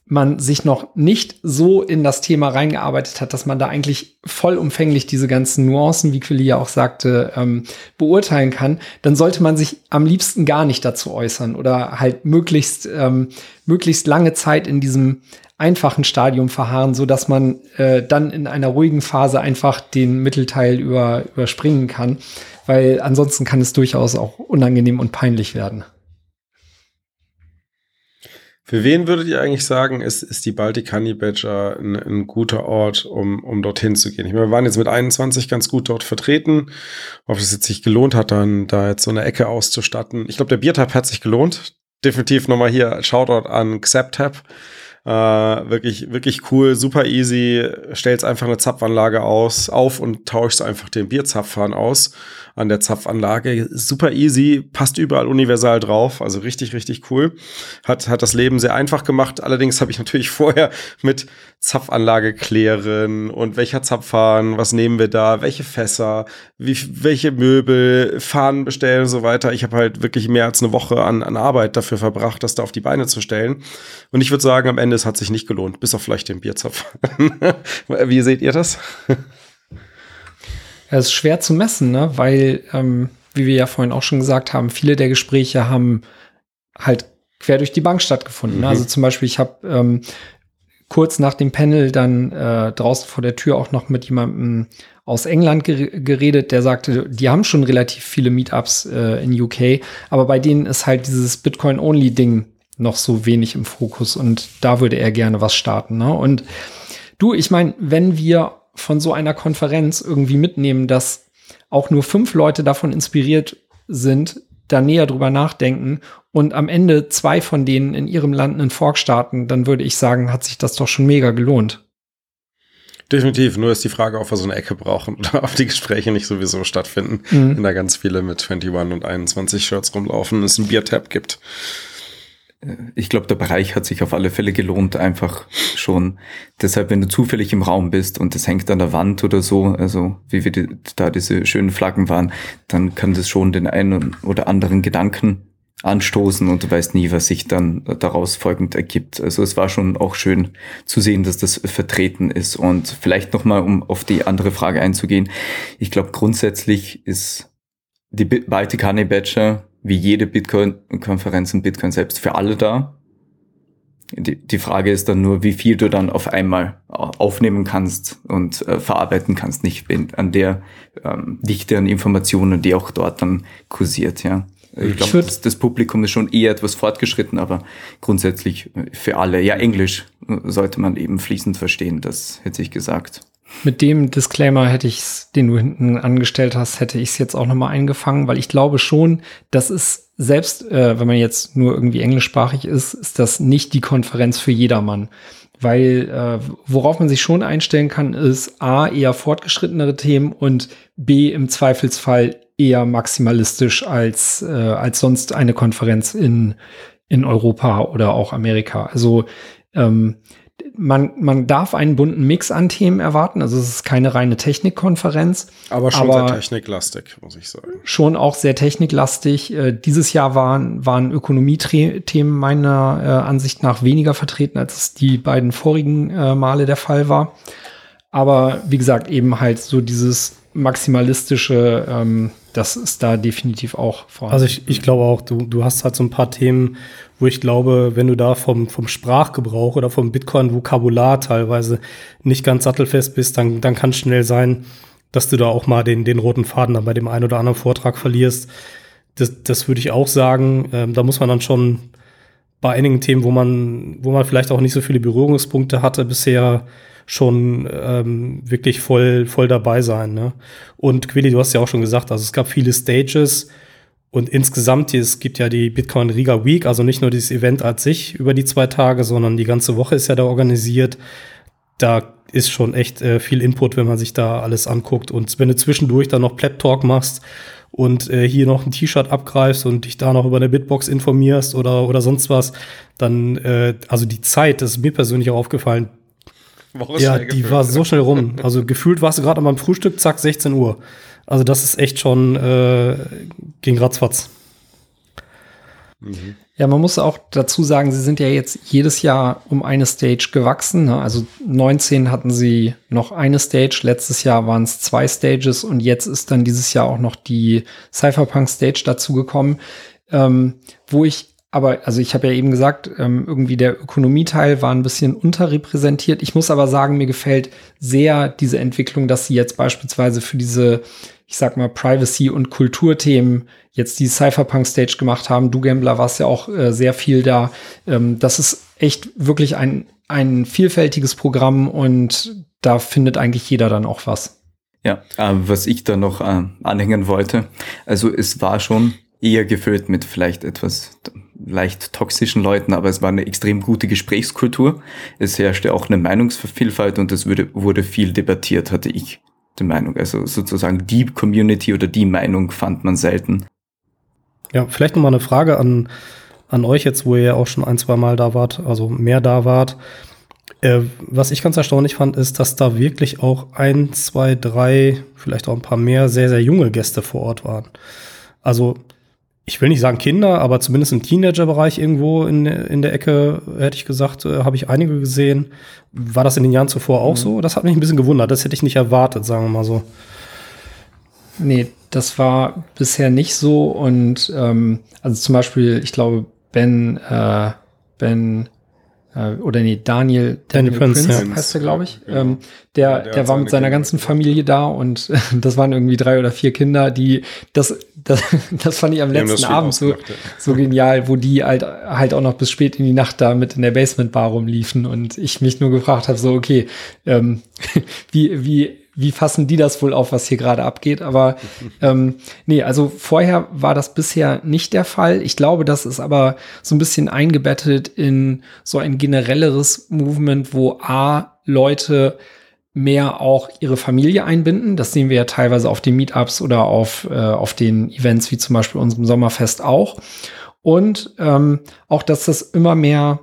man sich noch nicht so in das Thema reingearbeitet hat, dass man da eigentlich vollumfänglich diese ganzen Nuancen, wie Quilly ja auch sagte, ähm, beurteilen kann, dann sollte man sich am liebsten gar nicht dazu äußern oder halt möglichst, ähm, möglichst lange Zeit in diesem einfachen Stadium verharren, so dass man äh, dann in einer ruhigen Phase einfach den Mittelteil über, überspringen kann, weil ansonsten kann es durchaus auch unangenehm und peinlich werden. Für wen würdet ihr eigentlich sagen, ist, ist die Baltic Honey Badger ein, ein guter Ort, um, um dorthin zu gehen? Ich meine, wir waren jetzt mit 21 ganz gut dort vertreten. Ob es jetzt sich gelohnt hat, dann da jetzt so eine Ecke auszustatten. Ich glaube, der Biertab hat sich gelohnt. Definitiv nochmal hier Shoutout an Xaptap. Äh, wirklich, wirklich cool, super easy. Stellst einfach eine Zapfanlage aus, auf und tauschst einfach den Bierzapfhahn aus an der Zapfanlage. Super easy, passt überall universal drauf, also richtig, richtig cool. Hat, hat das Leben sehr einfach gemacht. Allerdings habe ich natürlich [laughs] vorher mit Zapfanlage klären und welcher Zapfhahn, was nehmen wir da, welche Fässer, wie, welche Möbel, Fahnen bestellen und so weiter. Ich habe halt wirklich mehr als eine Woche an, an Arbeit dafür verbracht, das da auf die Beine zu stellen. Und ich würde sagen, am Ende es hat sich nicht gelohnt, bis auf vielleicht den Bierzapf. [laughs] wie seht ihr das? Es ist schwer zu messen, ne? weil, ähm, wie wir ja vorhin auch schon gesagt haben, viele der Gespräche haben halt quer durch die Bank stattgefunden. Ne? Mhm. Also zum Beispiel, ich habe ähm, kurz nach dem Panel dann äh, draußen vor der Tür auch noch mit jemandem aus England geredet, der sagte, die haben schon relativ viele Meetups äh, in UK, aber bei denen ist halt dieses Bitcoin-Only-Ding noch so wenig im Fokus und da würde er gerne was starten. Ne? Und du, ich meine, wenn wir von so einer Konferenz irgendwie mitnehmen, dass auch nur fünf Leute davon inspiriert sind, da näher drüber nachdenken und am Ende zwei von denen in ihrem Land einen Fork starten, dann würde ich sagen, hat sich das doch schon mega gelohnt. Definitiv, nur ist die Frage, ob wir so eine Ecke brauchen [laughs] oder ob die Gespräche nicht sowieso stattfinden, mhm. wenn da ganz viele mit 21 und 21 Shirts rumlaufen und es einen Biertab gibt ich glaube, der Bereich hat sich auf alle Fälle gelohnt, einfach schon. Deshalb, wenn du zufällig im Raum bist und es hängt an der Wand oder so, also wie wir die, da diese schönen Flaggen waren, dann kann das schon den einen oder anderen Gedanken anstoßen und du weißt nie, was sich dann daraus folgend ergibt. Also es war schon auch schön zu sehen, dass das vertreten ist. Und vielleicht nochmal, um auf die andere Frage einzugehen. Ich glaube, grundsätzlich ist die Baltic Honey Badger wie jede Bitcoin-Konferenz und Bitcoin selbst für alle da. Die, die Frage ist dann nur, wie viel du dann auf einmal aufnehmen kannst und äh, verarbeiten kannst, nicht an der ähm, Dichte an Informationen, die auch dort dann kursiert, ja. Ich glaube, das, das, Publikum ist schon eher etwas fortgeschritten, aber grundsätzlich für alle. Ja, Englisch sollte man eben fließend verstehen, das hätte ich gesagt. Mit dem Disclaimer hätte ich den du hinten angestellt hast, hätte ich es jetzt auch nochmal eingefangen, weil ich glaube schon, dass es selbst, äh, wenn man jetzt nur irgendwie englischsprachig ist, ist das nicht die Konferenz für jedermann. Weil äh, worauf man sich schon einstellen kann, ist A, eher fortgeschrittenere Themen und B, im Zweifelsfall eher maximalistisch als, äh, als sonst eine Konferenz in, in Europa oder auch Amerika. Also ähm, man, man darf einen bunten Mix an Themen erwarten. Also es ist keine reine Technikkonferenz. Aber schon aber sehr techniklastig, muss ich sagen. Schon auch sehr techniklastig. Äh, dieses Jahr waren, waren Ökonomie-Themen meiner äh, Ansicht nach weniger vertreten, als es die beiden vorigen äh, Male der Fall war. Aber wie gesagt, eben halt so dieses maximalistische, ähm, das ist da definitiv auch vorhanden. Also ich, ich glaube auch, du, du hast halt so ein paar Themen, wo ich glaube, wenn du da vom, vom Sprachgebrauch oder vom Bitcoin-Vokabular teilweise nicht ganz sattelfest bist, dann, dann kann es schnell sein, dass du da auch mal den, den roten Faden dann bei dem einen oder anderen Vortrag verlierst. Das, das würde ich auch sagen. Ähm, da muss man dann schon bei einigen Themen, wo man, wo man vielleicht auch nicht so viele Berührungspunkte hatte bisher, schon ähm, wirklich voll, voll dabei sein. Ne? Und Quilly, du hast ja auch schon gesagt, also es gab viele Stages und insgesamt, es gibt ja die Bitcoin Riga Week, also nicht nur dieses Event als sich über die zwei Tage, sondern die ganze Woche ist ja da organisiert. Da ist schon echt äh, viel Input, wenn man sich da alles anguckt. Und wenn du zwischendurch dann noch Pleb Talk machst und äh, hier noch ein T-Shirt abgreifst und dich da noch über eine Bitbox informierst oder, oder sonst was, dann, äh, also die Zeit, das ist mir persönlich auch aufgefallen. Ja, die war so schnell rum. Also gefühlt warst du gerade an meinem Frühstück, zack, 16 Uhr. Also das ist echt schon äh, ging ratzfatz. Mhm. Ja, man muss auch dazu sagen, sie sind ja jetzt jedes Jahr um eine Stage gewachsen. Ne? Also 19 hatten sie noch eine Stage, letztes Jahr waren es zwei Stages und jetzt ist dann dieses Jahr auch noch die Cypherpunk Stage dazugekommen, ähm, wo ich aber, also ich habe ja eben gesagt, ähm, irgendwie der Ökonomieteil war ein bisschen unterrepräsentiert. Ich muss aber sagen, mir gefällt sehr diese Entwicklung, dass sie jetzt beispielsweise für diese ich sag mal, Privacy- und Kulturthemen jetzt die Cypherpunk-Stage gemacht haben. Du Gambler warst ja auch äh, sehr viel da. Ähm, das ist echt wirklich ein, ein vielfältiges Programm und da findet eigentlich jeder dann auch was. Ja, äh, was ich da noch äh, anhängen wollte, also es war schon eher gefüllt mit vielleicht etwas leicht toxischen Leuten, aber es war eine extrem gute Gesprächskultur. Es herrschte auch eine Meinungsvielfalt und es wurde, wurde viel debattiert, hatte ich die Meinung. Also sozusagen die Community oder die Meinung fand man selten. Ja, vielleicht nochmal eine Frage an, an euch jetzt, wo ihr ja auch schon ein, zwei Mal da wart, also mehr da wart. Äh, was ich ganz erstaunlich fand, ist, dass da wirklich auch ein, zwei, drei, vielleicht auch ein paar mehr sehr, sehr junge Gäste vor Ort waren. Also ich will nicht sagen Kinder, aber zumindest im Teenager-Bereich irgendwo in, in der Ecke, hätte ich gesagt, äh, habe ich einige gesehen. War das in den Jahren zuvor auch mhm. so? Das hat mich ein bisschen gewundert. Das hätte ich nicht erwartet, sagen wir mal so. Nee, das war bisher nicht so. Und ähm, also zum Beispiel, ich glaube, Ben, äh, Ben äh, oder nee, Daniel, Daniel, Daniel Prince, Prince ja. heißt er, glaube ich. Ja. Ähm, der, der, der war mit seiner ganzen Familie da und [laughs] das waren irgendwie drei oder vier Kinder, die das, das, [laughs] das fand ich am letzten Abend so, so genial, wo die halt, halt auch noch bis spät in die Nacht da mit in der Basement-Bar rumliefen und ich mich nur gefragt habe, so, okay, ähm, [laughs] wie, wie wie fassen die das wohl auf, was hier gerade abgeht? Aber ähm, nee, also vorher war das bisher nicht der Fall. Ich glaube, das ist aber so ein bisschen eingebettet in so ein generelleres Movement, wo A, Leute mehr auch ihre Familie einbinden. Das sehen wir ja teilweise auf den Meetups oder auf, äh, auf den Events wie zum Beispiel unserem Sommerfest auch. Und ähm, auch, dass das immer mehr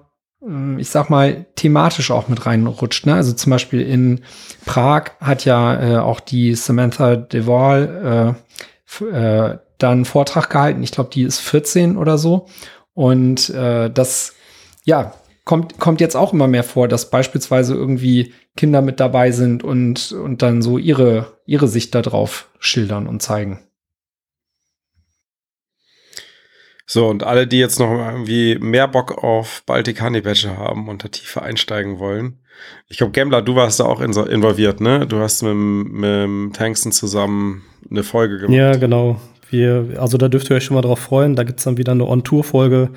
ich sag mal, thematisch auch mit reinrutscht. Ne? Also zum Beispiel in Prag hat ja äh, auch die Samantha DeWall äh, äh, da einen Vortrag gehalten. Ich glaube, die ist 14 oder so. Und äh, das, ja, kommt, kommt jetzt auch immer mehr vor, dass beispielsweise irgendwie Kinder mit dabei sind und, und dann so ihre, ihre Sicht darauf schildern und zeigen. So, und alle, die jetzt noch irgendwie mehr Bock auf Baltic Honey Badger haben und da tiefer einsteigen wollen. Ich glaube, Gambler, du warst da auch involviert, ne? Du hast mit, mit Tanksten zusammen eine Folge gemacht. Ja, genau. Wir, also da dürft ihr euch schon mal drauf freuen. Da gibt es dann wieder eine On-Tour-Folge,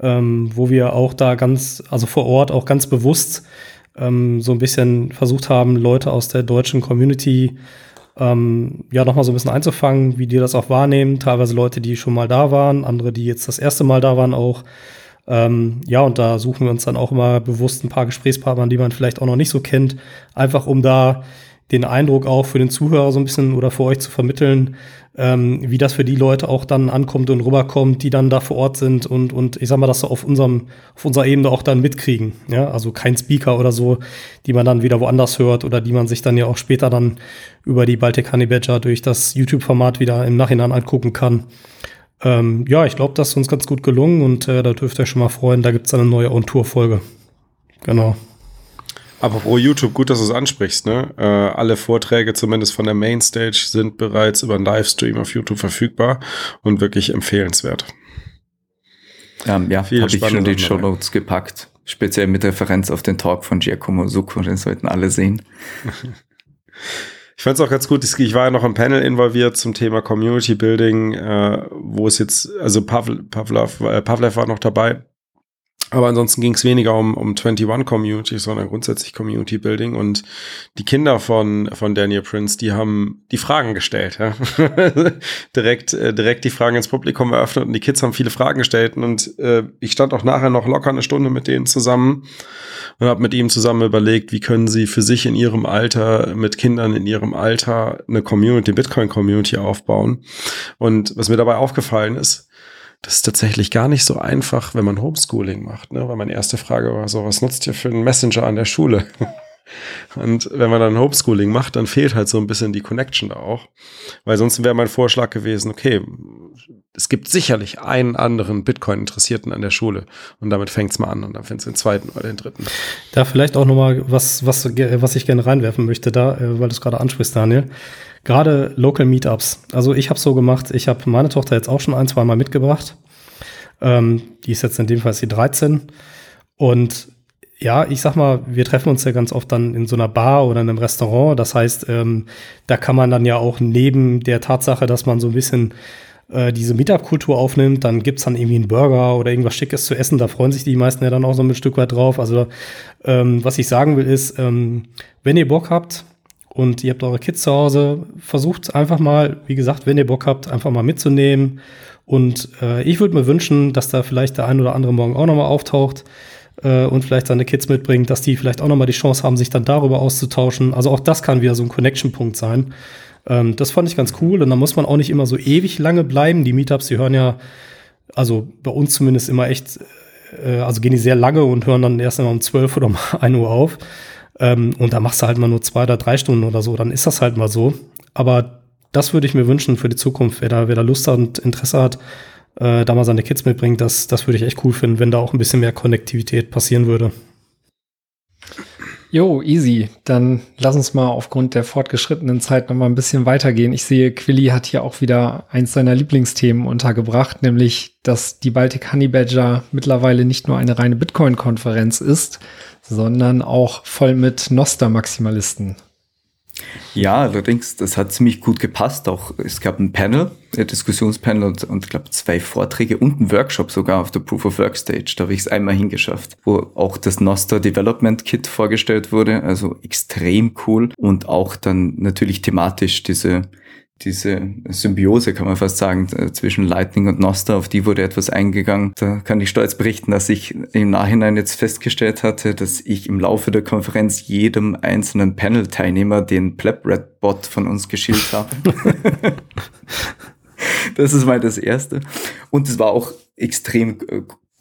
ähm, wo wir auch da ganz, also vor Ort auch ganz bewusst ähm, so ein bisschen versucht haben, Leute aus der deutschen Community ähm, ja nochmal so ein bisschen einzufangen, wie die das auch wahrnehmen. Teilweise Leute, die schon mal da waren, andere, die jetzt das erste Mal da waren auch. Ähm, ja, und da suchen wir uns dann auch immer bewusst ein paar Gesprächspartner, die man vielleicht auch noch nicht so kennt, einfach um da den Eindruck auch für den Zuhörer so ein bisschen oder für euch zu vermitteln, ähm, wie das für die Leute auch dann ankommt und rüberkommt, die dann da vor Ort sind und, und ich sag mal, das so auf unserem, auf unserer Ebene auch dann mitkriegen. Ja, also kein Speaker oder so, die man dann wieder woanders hört oder die man sich dann ja auch später dann über die Baltic Honey Badger durch das YouTube-Format wieder im Nachhinein angucken kann. Ähm, ja, ich glaube, das ist uns ganz gut gelungen und äh, da dürft ihr euch schon mal freuen, da gibt es eine neue On-Tour-Folge. Genau. Apropos YouTube, gut, dass du es ansprichst. Ne? Äh, alle Vorträge, zumindest von der Mainstage, sind bereits über einen Livestream auf YouTube verfügbar und wirklich empfehlenswert. Ähm, ja, habe ich schon die Show Notes gepackt. Speziell mit Referenz auf den Talk von Giacomo Succo, den sollten alle sehen. [laughs] Ich fand es auch ganz gut, ich war ja noch im Panel involviert zum Thema Community Building, äh, wo es jetzt, also Pavlov, Pavlov, äh, Pavlev war noch dabei aber ansonsten ging es weniger um, um 21 Community, sondern grundsätzlich Community Building. Und die Kinder von, von Daniel Prince, die haben die Fragen gestellt. Ja? [laughs] direkt, äh, direkt die Fragen ins Publikum eröffnet und die Kids haben viele Fragen gestellt. Und äh, ich stand auch nachher noch locker eine Stunde mit denen zusammen und habe mit ihm zusammen überlegt, wie können sie für sich in ihrem Alter, mit Kindern in ihrem Alter eine Community, Bitcoin-Community aufbauen. Und was mir dabei aufgefallen ist, das ist tatsächlich gar nicht so einfach, wenn man Homeschooling macht. Ne? Weil meine erste Frage war so, was nutzt ihr für einen Messenger an der Schule? [laughs] Und wenn man dann Homeschooling macht, dann fehlt halt so ein bisschen die Connection da auch. Weil sonst wäre mein Vorschlag gewesen, okay, es gibt sicherlich einen anderen Bitcoin-Interessierten an der Schule. Und damit fängt es mal an und dann findest du den zweiten oder den dritten. Da vielleicht auch nochmal was, was, was ich gerne reinwerfen möchte, da, äh, weil du es gerade ansprichst, Daniel. Gerade Local Meetups. Also ich habe so gemacht, ich habe meine Tochter jetzt auch schon ein, zwei Mal mitgebracht. Ähm, die ist jetzt in dem Fall sie 13. Und ja, ich sag mal, wir treffen uns ja ganz oft dann in so einer Bar oder in einem Restaurant. Das heißt, ähm, da kann man dann ja auch neben der Tatsache, dass man so ein bisschen äh, diese Meetup-Kultur aufnimmt, dann gibt's dann irgendwie einen Burger oder irgendwas Schickes zu essen. Da freuen sich die meisten ja dann auch so ein Stück weit drauf. Also, ähm, was ich sagen will, ist, ähm, wenn ihr Bock habt und ihr habt eure Kids zu Hause, versucht einfach mal, wie gesagt, wenn ihr Bock habt, einfach mal mitzunehmen. Und äh, ich würde mir wünschen, dass da vielleicht der ein oder andere morgen auch nochmal auftaucht äh, und vielleicht seine Kids mitbringt, dass die vielleicht auch nochmal die Chance haben, sich dann darüber auszutauschen. Also auch das kann wieder so ein Connection-Punkt sein. Ähm, das fand ich ganz cool und da muss man auch nicht immer so ewig lange bleiben. Die Meetups, die hören ja, also bei uns zumindest immer echt, äh, also gehen die sehr lange und hören dann erst einmal um 12 oder um [laughs] 1 Uhr auf. Ähm, und da machst du halt mal nur zwei oder drei Stunden oder so, dann ist das halt mal so. Aber das würde ich mir wünschen für die Zukunft. Wer da, wer da Lust und Interesse hat, äh, da mal seine Kids mitbringt, das, das würde ich echt cool finden, wenn da auch ein bisschen mehr Konnektivität passieren würde. Jo, easy. Dann lass uns mal aufgrund der fortgeschrittenen Zeit noch mal ein bisschen weitergehen. Ich sehe, Quilly hat hier auch wieder eins seiner Lieblingsthemen untergebracht, nämlich, dass die Baltic Honey Badger mittlerweile nicht nur eine reine Bitcoin-Konferenz ist, sondern auch voll mit Noster-Maximalisten. Ja, allerdings, das hat ziemlich gut gepasst. Auch es gab ein Panel, ein Diskussionspanel und, und ich glaube zwei Vorträge und ein Workshop sogar auf der Proof of Work Stage. Da habe ich es einmal hingeschafft, wo auch das Nostr Development Kit vorgestellt wurde. Also extrem cool und auch dann natürlich thematisch diese diese Symbiose, kann man fast sagen, zwischen Lightning und Noster, auf die wurde etwas eingegangen. Da kann ich stolz berichten, dass ich im Nachhinein jetzt festgestellt hatte, dass ich im Laufe der Konferenz jedem einzelnen Panel-Teilnehmer den Pleb-Red-Bot von uns geschildert habe. [laughs] das ist mal das Erste. Und es war auch extrem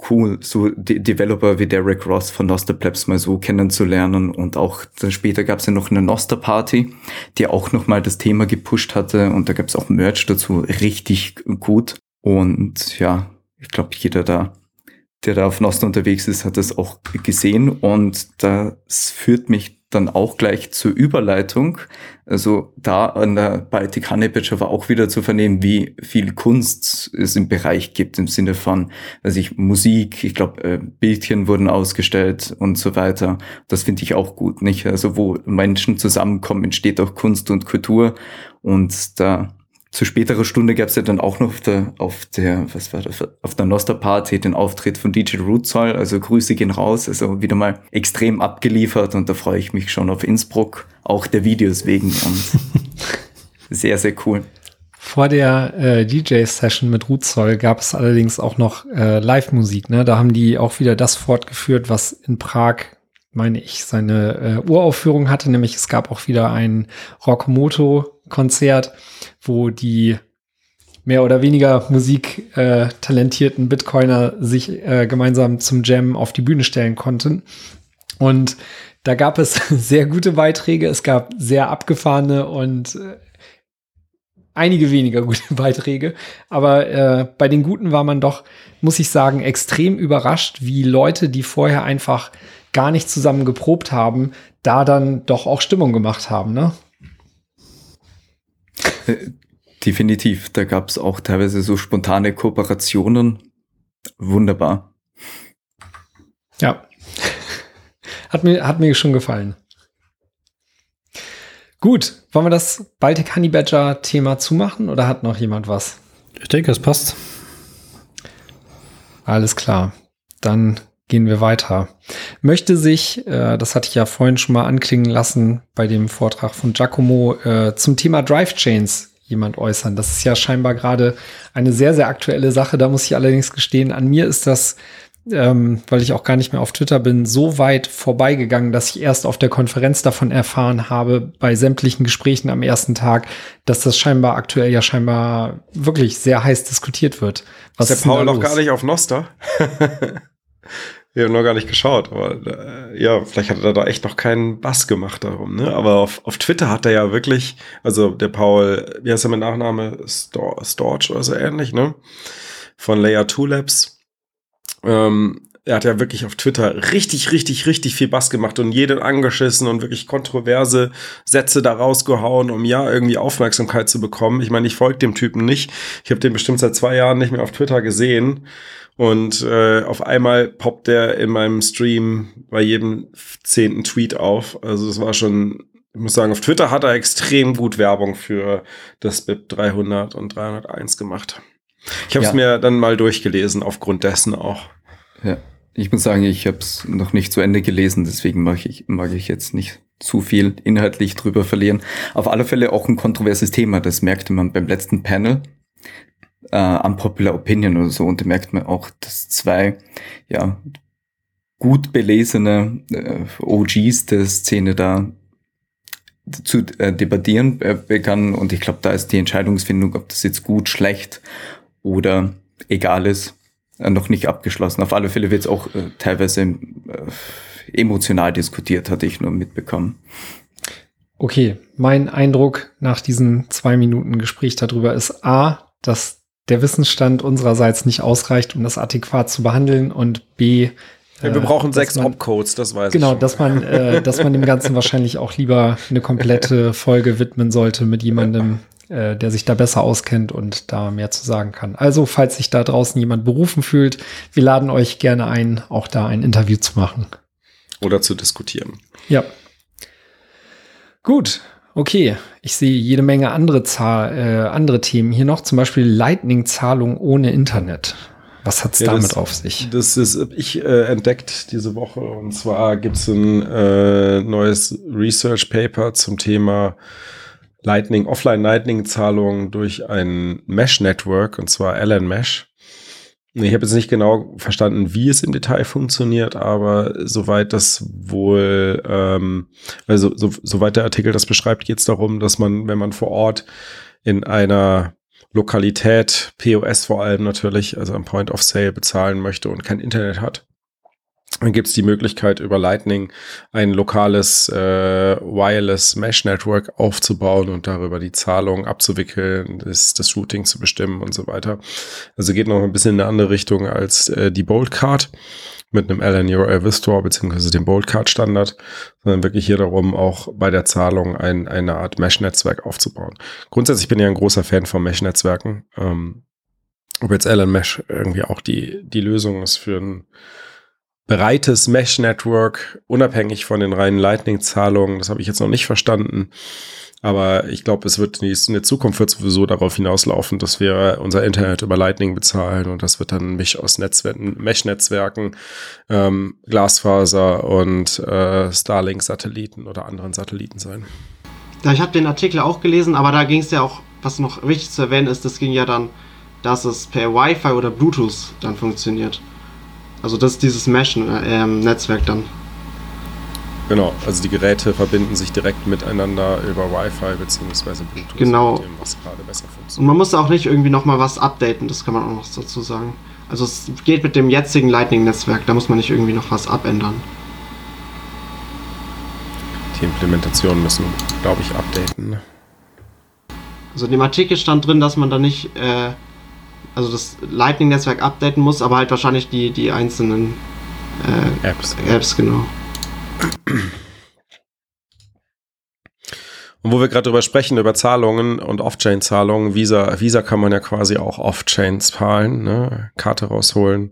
cool, so De Developer wie Derek Ross von Nosterplebs mal so kennenzulernen. Und auch dann später gab es ja noch eine Noster Party, die auch nochmal das Thema gepusht hatte. Und da gab es auch Merch dazu, richtig gut. Und ja, ich glaube, jeder da, der da auf Noster unterwegs ist, hat das auch gesehen. Und das führt mich dann auch gleich zur Überleitung. Also da an der Baltic Honey Badger war auch wieder zu vernehmen, wie viel Kunst es im Bereich gibt, im Sinne von, also ich Musik, ich glaube, äh, Bildchen wurden ausgestellt und so weiter. Das finde ich auch gut, nicht? Also wo Menschen zusammenkommen, entsteht auch Kunst und Kultur. Und da zu späterer Stunde gab es ja dann auch noch auf der, auf der, was war das, auf der Noster Party den Auftritt von DJ Rootzoll. Also Grüße gehen raus. Also wieder mal extrem abgeliefert und da freue ich mich schon auf Innsbruck, auch der Videos wegen und [laughs] sehr, sehr cool. Vor der äh, DJ-Session mit Rootzoll gab es allerdings auch noch äh, Live-Musik. Ne? Da haben die auch wieder das fortgeführt, was in Prag meine ich, seine äh, Uraufführung hatte, nämlich es gab auch wieder ein Rockmoto-Konzert, wo die mehr oder weniger musiktalentierten äh, Bitcoiner sich äh, gemeinsam zum Jam auf die Bühne stellen konnten. Und da gab es [laughs] sehr gute Beiträge, es gab sehr abgefahrene und äh, einige weniger [laughs] gute Beiträge. Aber äh, bei den guten war man doch, muss ich sagen, extrem überrascht, wie Leute, die vorher einfach gar nicht zusammen geprobt haben, da dann doch auch Stimmung gemacht haben, ne? Äh, definitiv. Da gab es auch teilweise so spontane Kooperationen. Wunderbar. Ja. hat, mir, hat mir schon gefallen. Gut, wollen wir das Baltic Honey Badger Thema zumachen oder hat noch jemand was? Ich denke, es passt. Alles klar. Dann gehen wir weiter. Möchte sich, äh, das hatte ich ja vorhin schon mal anklingen lassen bei dem Vortrag von Giacomo, äh, zum Thema Drive Chains jemand äußern. Das ist ja scheinbar gerade eine sehr, sehr aktuelle Sache. Da muss ich allerdings gestehen, an mir ist das, ähm, weil ich auch gar nicht mehr auf Twitter bin, so weit vorbeigegangen, dass ich erst auf der Konferenz davon erfahren habe, bei sämtlichen Gesprächen am ersten Tag, dass das scheinbar aktuell ja scheinbar wirklich sehr heiß diskutiert wird. Was ist der Paul noch gar nicht auf Noster? [laughs] Wir haben noch gar nicht geschaut, aber äh, ja, vielleicht hat er da echt noch keinen Bass gemacht darum, ne? Aber auf, auf Twitter hat er ja wirklich, also der Paul, wie heißt er mit Nachname? Stor Storch oder so ähnlich, ne? Von Layer 2 Labs. Ähm, er hat ja wirklich auf Twitter richtig, richtig, richtig viel Bass gemacht und jeden angeschissen und wirklich kontroverse Sätze da rausgehauen, um ja irgendwie Aufmerksamkeit zu bekommen. Ich meine, ich folge dem Typen nicht. Ich habe den bestimmt seit zwei Jahren nicht mehr auf Twitter gesehen. Und äh, auf einmal poppt der in meinem Stream bei jedem zehnten Tweet auf. Also es war schon, ich muss sagen, auf Twitter hat er extrem gut Werbung für das BIP 300 und 301 gemacht. Ich habe es ja. mir dann mal durchgelesen, aufgrund dessen auch. Ja, ich muss sagen, ich habe es noch nicht zu Ende gelesen, deswegen mag ich, mag ich jetzt nicht zu viel inhaltlich drüber verlieren. Auf alle Fälle auch ein kontroverses Thema, das merkte man beim letzten Panel äh, unpopular opinion oder so. Und da merkt man auch, dass zwei, ja, gut belesene äh, OGs der Szene da zu äh, debattieren äh, begannen. Und ich glaube, da ist die Entscheidungsfindung, ob das jetzt gut, schlecht oder egal ist, noch nicht abgeschlossen. Auf alle Fälle wird es auch äh, teilweise äh, emotional diskutiert, hatte ich nur mitbekommen. Okay, mein Eindruck nach diesem zwei Minuten Gespräch darüber ist A, dass der Wissensstand unsererseits nicht ausreicht, um das adäquat zu behandeln und B, ja, wir brauchen sechs Opcodes, das weiß genau, ich. Genau, dass man, äh, dass man dem Ganzen wahrscheinlich auch lieber eine komplette Folge widmen sollte mit jemandem, äh, der sich da besser auskennt und da mehr zu sagen kann. Also, falls sich da draußen jemand berufen fühlt, wir laden euch gerne ein, auch da ein Interview zu machen. Oder zu diskutieren. Ja. Gut, Okay, ich sehe jede Menge andere, Zahl, äh, andere Themen hier noch, zum Beispiel Lightning-Zahlung ohne Internet. Was hat's ja, damit das, auf sich? Das ist ich äh, entdeckt diese Woche und zwar gibt's ein äh, neues Research Paper zum Thema Lightning, Offline Lightning Zahlung durch ein Mesh Network und zwar Allen Mesh. Ich habe jetzt nicht genau verstanden, wie es im Detail funktioniert, aber soweit das wohl, ähm, also so, soweit der Artikel das beschreibt, geht es darum, dass man, wenn man vor Ort in einer Lokalität, POS vor allem natürlich, also am Point of Sale bezahlen möchte und kein Internet hat, dann gibt es die Möglichkeit, über Lightning ein lokales äh, Wireless Mesh Network aufzubauen und darüber die Zahlungen abzuwickeln, das, das Routing zu bestimmen und so weiter. Also geht noch ein bisschen in eine andere Richtung als äh, die Bolt Card mit einem LN Euro Vistor beziehungsweise dem Bolt Card Standard, sondern wirklich hier darum, auch bei der Zahlung ein, eine Art Mesh-Netzwerk aufzubauen. Grundsätzlich bin ich ein großer Fan von Mesh-Netzwerken. Ähm, ob jetzt LN Mesh irgendwie auch die, die Lösung ist für ein breites Mesh-Network, unabhängig von den reinen Lightning-Zahlungen. Das habe ich jetzt noch nicht verstanden. Aber ich glaube, es wird in der Zukunft wird sowieso darauf hinauslaufen, dass wir unser Internet über Lightning bezahlen und das wird dann ein Misch aus Netzwerken, Mesh-Netzwerken, ähm, Glasfaser und äh, Starlink-Satelliten oder anderen Satelliten sein. Ja, ich habe den Artikel auch gelesen, aber da ging es ja auch, was noch wichtig zu erwähnen ist, das ging ja dann, dass es per Wi-Fi oder Bluetooth dann funktioniert. Also das ist dieses Mesh-Netzwerk dann. Genau, also die Geräte verbinden sich direkt miteinander über Wi-Fi bzw. Bluetooth, genau. dem, was gerade besser funktioniert. Und man muss auch nicht irgendwie nochmal was updaten, das kann man auch noch dazu sagen. Also es geht mit dem jetzigen Lightning-Netzwerk, da muss man nicht irgendwie noch was abändern. Die Implementationen müssen, glaube ich, updaten. Also in dem Artikel stand drin, dass man da nicht äh, also das Lightning-Netzwerk updaten muss, aber halt wahrscheinlich die, die einzelnen äh, Apps. Apps, genau. Und wo wir gerade drüber sprechen, über Zahlungen und Off-Chain-Zahlungen, Visa, Visa kann man ja quasi auch Off-Chain zahlen, ne? Karte rausholen,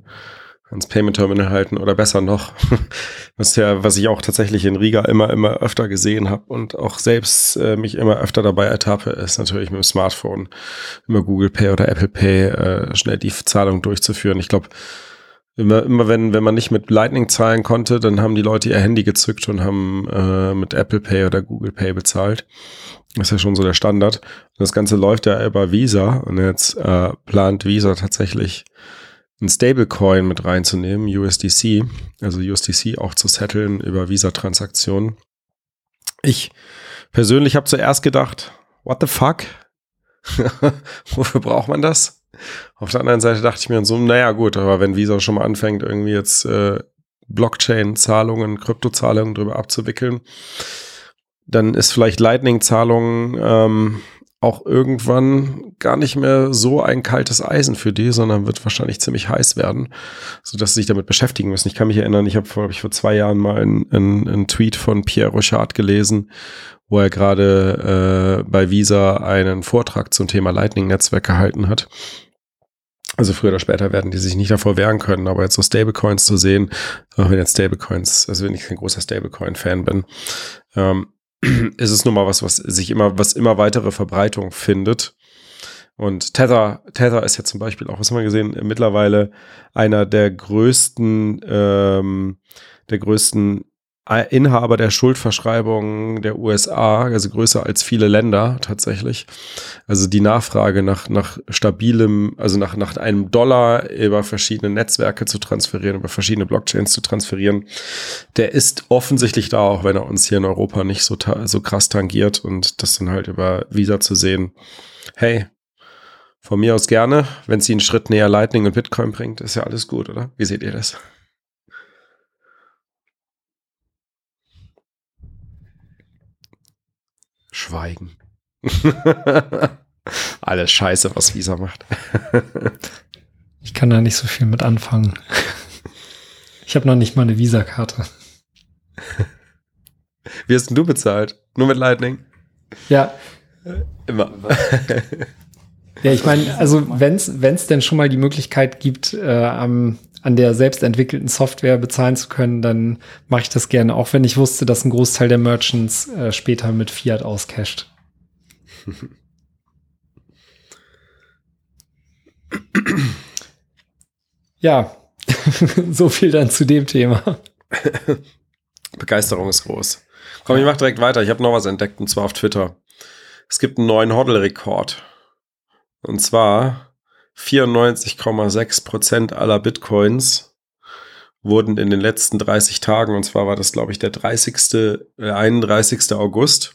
ans Payment Terminal halten oder besser noch, [laughs] was ja, was ich auch tatsächlich in Riga immer, immer öfter gesehen habe und auch selbst äh, mich immer öfter dabei ertappe, ist natürlich mit dem Smartphone immer Google Pay oder Apple Pay äh, schnell die Zahlung durchzuführen. Ich glaube, immer, immer wenn, wenn man nicht mit Lightning zahlen konnte, dann haben die Leute ihr Handy gezückt und haben äh, mit Apple Pay oder Google Pay bezahlt. Das ist ja schon so der Standard. Und das Ganze läuft ja über Visa und jetzt äh, plant Visa tatsächlich ein Stablecoin mit reinzunehmen, USDC, also USDC auch zu setteln über Visa-Transaktionen. Ich persönlich habe zuerst gedacht, what the fuck? [laughs] Wofür braucht man das? Auf der anderen Seite dachte ich mir so, naja gut, aber wenn Visa schon mal anfängt, irgendwie jetzt äh, Blockchain-Zahlungen, Kryptozahlungen drüber abzuwickeln, dann ist vielleicht Lightning-Zahlungen ähm, auch irgendwann gar nicht mehr so ein kaltes Eisen für die, sondern wird wahrscheinlich ziemlich heiß werden, sodass sie sich damit beschäftigen müssen. Ich kann mich erinnern, ich habe vor, ich vor zwei Jahren mal einen, einen, einen Tweet von Pierre Rochard gelesen, wo er gerade äh, bei Visa einen Vortrag zum Thema Lightning-Netzwerk gehalten hat. Also früher oder später werden die sich nicht davor wehren können, aber jetzt so Stablecoins zu sehen, auch wenn jetzt Stablecoins, also wenn ich kein großer Stablecoin-Fan bin, ähm, [clears throat] ist es nun mal was, was sich immer, was immer weitere Verbreitung findet. Und Tether, Tether ist ja zum Beispiel auch, was haben wir gesehen, mittlerweile einer der größten, ähm, der größten Inhaber der Schuldverschreibungen der USA, also größer als viele Länder tatsächlich. Also die Nachfrage nach, nach stabilem, also nach, nach einem Dollar über verschiedene Netzwerke zu transferieren, über verschiedene Blockchains zu transferieren, der ist offensichtlich da, auch wenn er uns hier in Europa nicht so, so krass tangiert und das dann halt über Visa zu sehen. Hey, von mir aus gerne, wenn sie einen Schritt näher Lightning und Bitcoin bringt, ist ja alles gut, oder? Wie seht ihr das? Schweigen. [laughs] Alles scheiße, was Visa macht. [laughs] ich kann da nicht so viel mit anfangen. Ich habe noch nicht mal eine Visa-Karte. Wie hast denn du bezahlt? Nur mit Lightning? Ja. Immer. Ja, ich meine, also wenn es denn schon mal die Möglichkeit gibt, äh, am an der selbst entwickelten Software bezahlen zu können, dann mache ich das gerne, auch wenn ich wusste, dass ein Großteil der Merchants äh, später mit Fiat auscasht. ja, [laughs] so viel dann zu dem Thema. Begeisterung ist groß. Komm, ich mach direkt weiter. Ich habe noch was entdeckt und zwar auf Twitter. Es gibt einen neuen Hodl-Rekord. Und zwar 94,6 Prozent aller Bitcoins wurden in den letzten 30 Tagen, und zwar war das, glaube ich, der 30., äh, 31. August.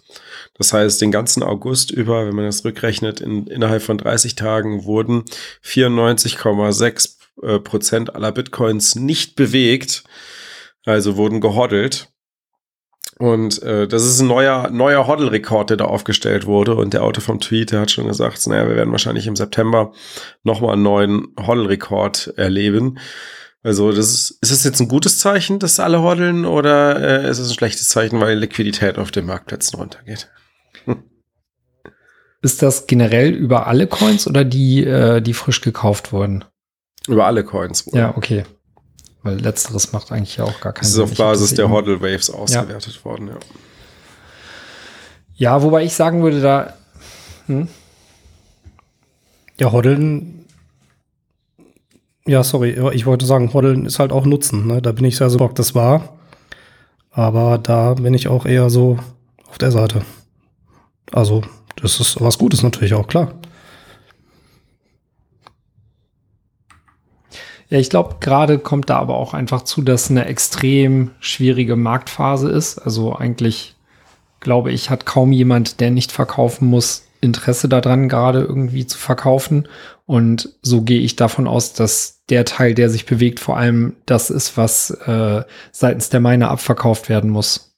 Das heißt, den ganzen August über, wenn man das rückrechnet, in, innerhalb von 30 Tagen wurden 94,6 äh, Prozent aller Bitcoins nicht bewegt, also wurden gehoddelt. Und äh, das ist ein neuer, neuer Hoddle-Rekord, der da aufgestellt wurde. Und der Autor vom Tweet, der hat schon gesagt, naja, wir werden wahrscheinlich im September nochmal einen neuen Hoddle-Rekord erleben. Also, das ist, ist das jetzt ein gutes Zeichen, dass alle hoddeln, oder äh, ist es ein schlechtes Zeichen, weil Liquidität auf den Marktplätzen runtergeht? [laughs] Ist das generell über alle Coins oder die, äh, die frisch gekauft wurden? Über alle Coins. wohl. Ja, okay. Weil letzteres macht eigentlich ja auch gar keinen Das ist Sinn. auf Ich hab Basis der Hodl Waves ausgewertet worden, ja. Ja, wobei ich sagen würde, da, Ja, Hoddeln. Ja, sorry, ja, ich wollte sagen, Hoddeln ist halt auch Nutzen. Ne? Da bin ich sehr so Bock, das war. Aber da bin ich auch eher so auf der Seite. Also, das ist was Gutes natürlich auch, klar. Ja, ich glaube, gerade kommt da aber auch einfach zu, dass eine extrem schwierige Marktphase ist. Also eigentlich, glaube ich, hat kaum jemand, der nicht verkaufen muss, Interesse daran, gerade irgendwie zu verkaufen. Und so gehe ich davon aus, dass der Teil, der sich bewegt, vor allem das ist, was äh, seitens der Miner abverkauft werden muss.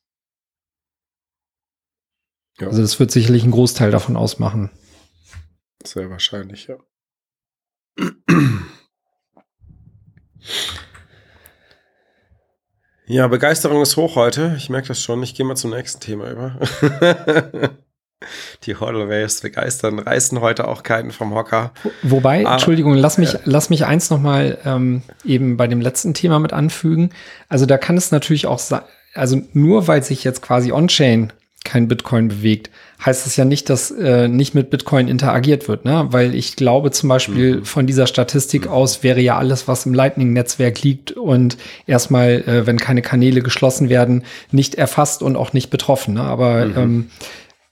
Ja. Also das wird sicherlich einen Großteil davon ausmachen. Sehr wahrscheinlich, ja. Ja, Begeisterung ist hoch heute. Ich merke das schon. Ich gehe mal zum nächsten Thema über. [laughs] Die Hodl Waves begeistern, reißen heute auch keinen vom Hocker. Wobei, Ah, Entschuldigung, lass mich, lass mich eins nochmal ähm, eben bei dem letzten Thema mit anfügen. Also da kann es natürlich auch sein, also nur weil sich jetzt quasi on-chain kein Bitcoin bewegt, heißt es ja nicht, dass äh, nicht mit Bitcoin interagiert wird, ne? Weil ich glaube zum Beispiel von dieser Statistik aus wäre ja alles, was im Lightning-Netzwerk liegt und erstmal, äh, wenn keine Kanäle geschlossen werden, nicht erfasst und auch nicht betroffen. Ne? Aber ähm,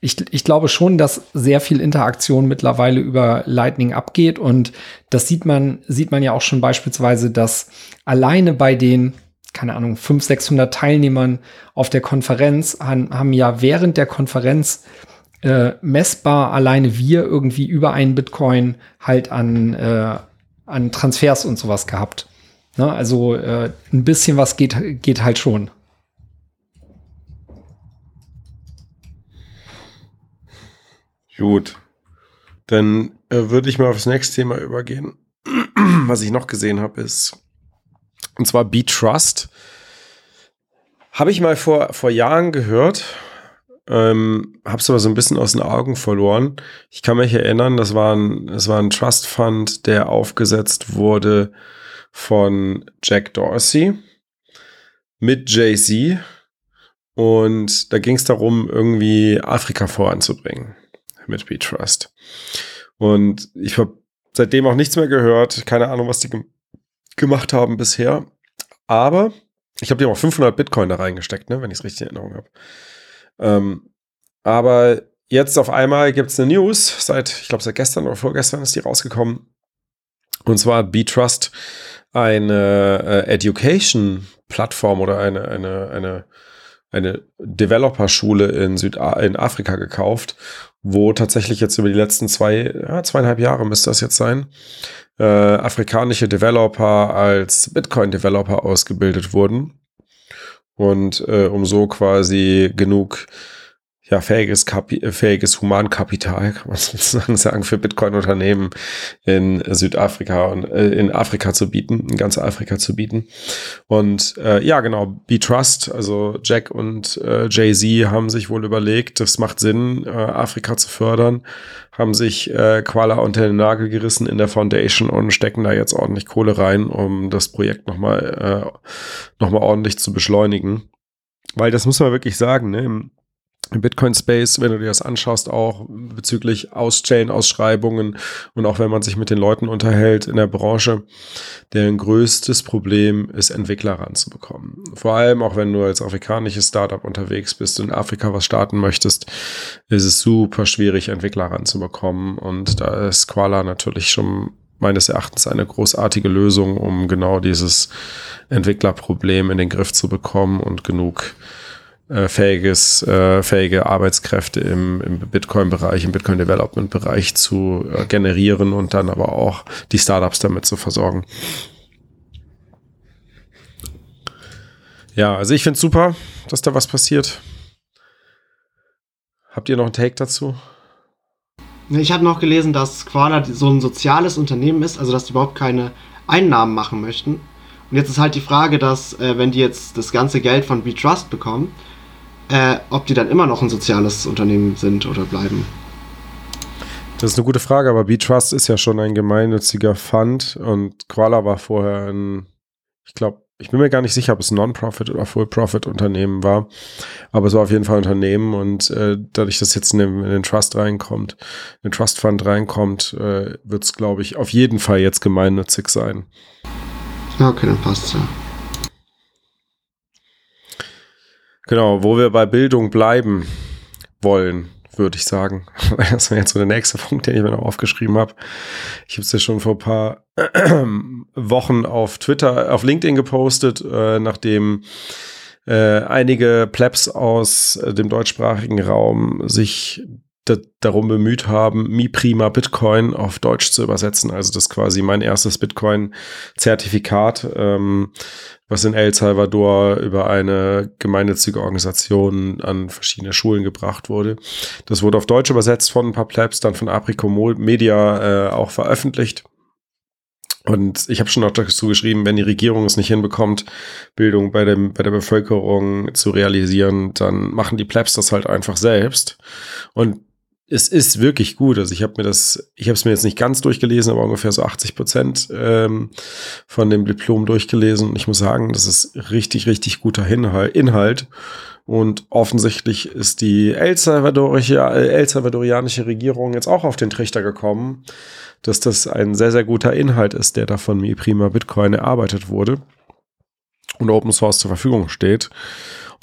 ich, ich glaube schon, dass sehr viel Interaktion mittlerweile über Lightning abgeht und das sieht man, sieht man ja auch schon beispielsweise, dass alleine bei den, keine Ahnung, 500, 600 Teilnehmern auf der Konferenz haben, haben ja während der Konferenz äh, messbar alleine wir irgendwie über einen Bitcoin halt an, äh, an Transfers und sowas gehabt. Ne? Also äh, ein bisschen was geht, geht halt schon. Gut. Dann äh, würde ich mal aufs nächste Thema übergehen. [clears throat] Was ich noch gesehen habe, ist, und zwar B-Trust. Habe ich mal vor, vor Jahren gehört, ähm, habe es aber so ein bisschen aus den Augen verloren. Ich kann mich erinnern, das war ein, das war ein Trust Fund, der aufgesetzt wurde von Jack Dorsey mit Jay-Z. Und da ging es darum, irgendwie Afrika voranzubringen mit B-Trust. Und ich habe seitdem auch nichts mehr gehört. Keine Ahnung, was die gem gemacht haben bisher. Aber ich habe die auch 500 Bitcoin da reingesteckt, ne, wenn ich es richtig in Erinnerung habe. Ähm, aber jetzt auf einmal gibt es eine News. Seit, ich glaube, seit gestern oder vorgestern ist die rausgekommen. Und zwar B-Trust eine äh, Education-Plattform oder eine, eine, eine, eine Developer-Schule in in Afrika gekauft, wo tatsächlich jetzt über die letzten zwei, ja, zweieinhalb Jahre müsste das jetzt sein, äh, afrikanische Developer als Bitcoin-Developer ausgebildet wurden. Und äh, um so quasi genug ja, fähiges, Kapi äh, fähiges Humankapital, kann man [laughs] sozusagen sagen, für Bitcoin-Unternehmen in Südafrika und äh, in Afrika zu bieten, in ganz Afrika zu bieten. Und äh, ja, genau, B-Trust, also Jack und äh, Jay-Z haben sich wohl überlegt, es macht Sinn, äh, Afrika zu fördern, haben sich äh, Quala unter den Nagel gerissen in der Foundation und stecken da jetzt ordentlich Kohle rein, um das Projekt nochmal äh, noch ordentlich zu beschleunigen. Weil das muss man wirklich sagen, ne? Bitcoin-Space, wenn du dir das anschaust, auch bezüglich Aus-Chain-Ausschreibungen und auch wenn man sich mit den Leuten unterhält in der Branche, deren größtes Problem ist, Entwickler ranzubekommen. Vor allem auch wenn du als afrikanisches Startup unterwegs bist und in Afrika was starten möchtest, ist es super schwierig, Entwickler ranzubekommen und da ist Quala natürlich schon meines Erachtens eine großartige Lösung, um genau dieses Entwicklerproblem in den Griff zu bekommen und genug äh, fähiges, äh, fähige Arbeitskräfte im, im Bitcoin-Bereich, im Bitcoin-Development-Bereich zu äh, generieren und dann aber auch die Startups damit zu versorgen. Ja, also ich finde es super, dass da was passiert. Habt ihr noch einen Take dazu? Ich habe noch gelesen, dass Koala so ein soziales Unternehmen ist, also dass die überhaupt keine Einnahmen machen möchten. Und jetzt ist halt die Frage, dass äh, wenn die jetzt das ganze Geld von BeTrust bekommen, äh, ob die dann immer noch ein soziales Unternehmen sind oder bleiben. Das ist eine gute Frage, aber BeTrust ist ja schon ein gemeinnütziger Fund und Koala war vorher ein, ich glaube, ich bin mir gar nicht sicher, ob es ein Non-Profit oder Full-Profit-Unternehmen war, aber es war auf jeden Fall ein Unternehmen und äh, dadurch, dass jetzt in den, in den, Trust reinkommt, in den Trust Fund reinkommt, äh, wird es, glaube ich, auf jeden Fall jetzt gemeinnützig sein. Okay, dann passt ja. Genau, wo wir bei Bildung bleiben wollen, würde ich sagen. [laughs] Das wäre jetzt so der nächste Punkt, den ich mir noch aufgeschrieben habe. Ich habe es ja schon vor ein paar [clears throat] Wochen auf Twitter, auf LinkedIn gepostet, äh, nachdem äh, einige Plebs aus äh, dem deutschsprachigen Raum sich darum bemüht haben, Mi Prima Bitcoin auf Deutsch zu übersetzen. Also das ist quasi mein erstes Bitcoin-Zertifikat, ähm, was in El Salvador über eine gemeinnützige Organisation an verschiedene Schulen gebracht wurde. Das wurde auf Deutsch übersetzt von ein paar Plebs, dann von Aprico Media äh, auch veröffentlicht. Und ich habe schon noch dazu geschrieben, wenn die Regierung es nicht hinbekommt, Bildung bei, dem, bei der Bevölkerung zu realisieren, dann machen die Plebs das halt einfach selbst. Und es ist wirklich gut. Also ich habe mir das, ich habe es mir jetzt nicht ganz durchgelesen, aber ungefähr so 80 Prozent ähm, von dem Diplom durchgelesen. Und ich muss sagen, das ist richtig, richtig guter Inhalt. Und offensichtlich ist die El, Salvadorische, El Salvadorianische Regierung jetzt auch auf den Trichter gekommen, dass das ein sehr, sehr guter Inhalt ist, der da von Mi Prima Bitcoin erarbeitet wurde und Open Source zur Verfügung steht.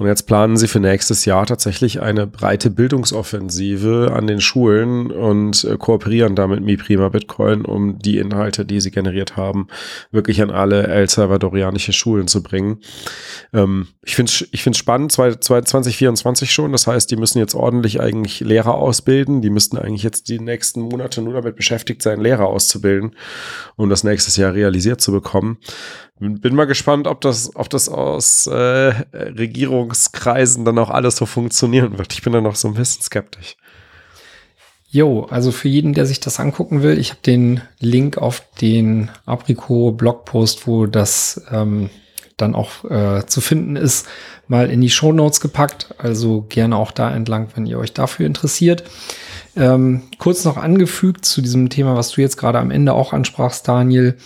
Und jetzt planen sie für nächstes Jahr tatsächlich eine breite Bildungsoffensive an den Schulen und äh, kooperieren da mit Mi Prima Bitcoin, um die Inhalte, die sie generiert haben, wirklich an alle El Salvadorianische Schulen zu bringen. Ähm, ich finde es ich find's spannend, 2024 schon. Das heißt, die müssen jetzt ordentlich eigentlich Lehrer ausbilden. Die müssten eigentlich jetzt die nächsten Monate nur damit beschäftigt sein, Lehrer auszubilden, um das nächstes Jahr realisiert zu bekommen. Bin mal gespannt, ob das, ob das aus äh, Regierungskreisen dann auch alles so funktionieren wird. Ich bin da noch so ein bisschen skeptisch. Jo, also für jeden, der sich das angucken will, ich habe den Link auf den Aprico-Blogpost, wo das ähm, dann auch äh, zu finden ist, mal in die Show Notes gepackt. Also gerne auch da entlang, wenn ihr euch dafür interessiert. Ähm, kurz noch angefügt zu diesem Thema, was du jetzt gerade am Ende auch ansprachst, Daniel.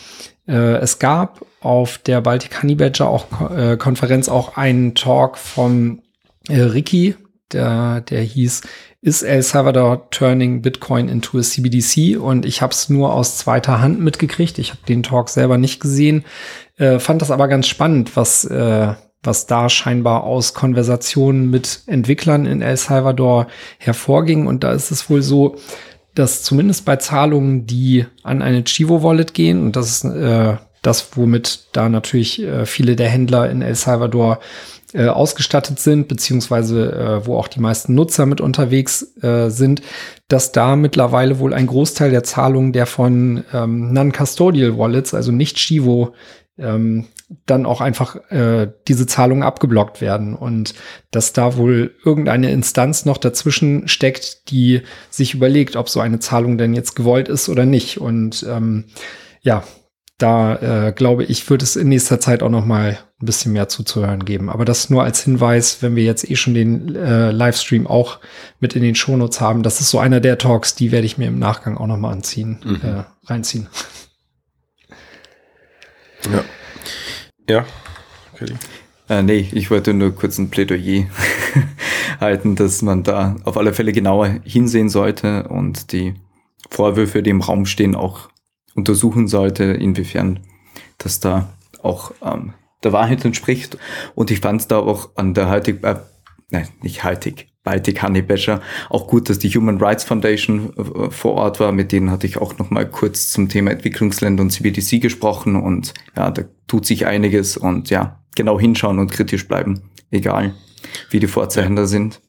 Äh, es gab auf der Baltic Honey Badger auch, äh, Konferenz auch einen Talk von äh, Ricky, der, der hieß Is El Salvador turning Bitcoin into a CBDC? Und ich habe es nur aus zweiter Hand mitgekriegt. Ich habe den Talk selber nicht gesehen, äh, fand das aber ganz spannend, was äh, was da scheinbar aus Konversationen mit Entwicklern in El Salvador hervorging. Und da ist es wohl so, dass zumindest bei Zahlungen, die an eine Chivo-Wallet gehen, und das ist äh, das, womit da natürlich äh, viele der Händler in El Salvador äh, ausgestattet sind, beziehungsweise äh, wo auch die meisten Nutzer mit unterwegs äh, sind, dass da mittlerweile wohl ein Großteil der Zahlungen der von ähm, Non-Custodial Wallets, also nicht Chivo, ähm, dann auch einfach äh, diese Zahlungen abgeblockt werden und dass da wohl irgendeine Instanz noch dazwischen steckt, die sich überlegt, ob so eine Zahlung denn jetzt gewollt ist oder nicht. Und ähm, ja, da äh, glaube ich, wird es in nächster Zeit auch noch mal ein bisschen mehr zuzuhören geben. Aber das nur als Hinweis, wenn wir jetzt eh schon den äh, Livestream auch mit in den Shownotes haben. Das ist so einer der Talks, die werde ich mir im Nachgang auch noch mal anziehen, mhm. äh, reinziehen. Ja. Ja, okay. Äh, nee, ich wollte nur kurz ein Plädoyer [laughs] halten, dass man da auf alle Fälle genauer hinsehen sollte und die Vorwürfe, die im Raum stehen, auch untersuchen sollte, inwiefern das da auch ähm, der Wahrheit entspricht. Und ich fand es da auch an der heutig, äh, nein, nicht heutig, Baltic Honey Badger. Auch gut, dass die Human Rights Foundation äh, vor Ort war. Mit denen hatte ich auch noch mal kurz zum Thema Entwicklungsländer und CBDC gesprochen. Und ja, da tut sich einiges und ja, genau hinschauen und kritisch bleiben. Egal, wie die Vorzeichen sind.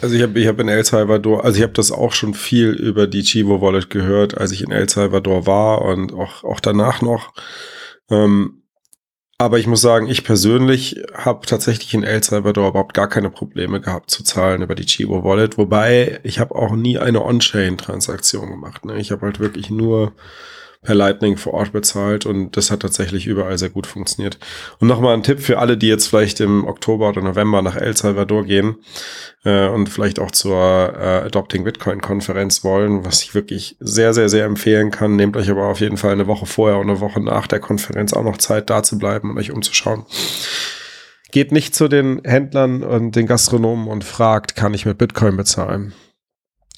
Also ich habe ich hab in El Salvador, also ich habe das auch schon viel über die Chivo Wallet gehört, als ich in El Salvador war und auch, auch danach noch. Ähm, aber ich muss sagen, ich persönlich habe tatsächlich in El Salvador überhaupt gar keine Probleme gehabt zu zahlen über die Chivo Wallet. Wobei ich habe auch nie eine On-Chain-Transaktion gemacht. Ne? Ich habe halt wirklich nur per Lightning vor Ort bezahlt und das hat tatsächlich überall sehr gut funktioniert. Und nochmal ein Tipp für alle, die jetzt vielleicht im Oktober oder November nach El Salvador gehen äh, und vielleicht auch zur äh, Adopting Bitcoin Konferenz wollen, was ich wirklich sehr, sehr, sehr empfehlen kann. Nehmt euch aber auf jeden Fall eine Woche vorher und eine Woche nach der Konferenz auch noch Zeit, da zu bleiben und euch umzuschauen. Geht nicht zu den Händlern und den Gastronomen und fragt, kann ich mit Bitcoin bezahlen?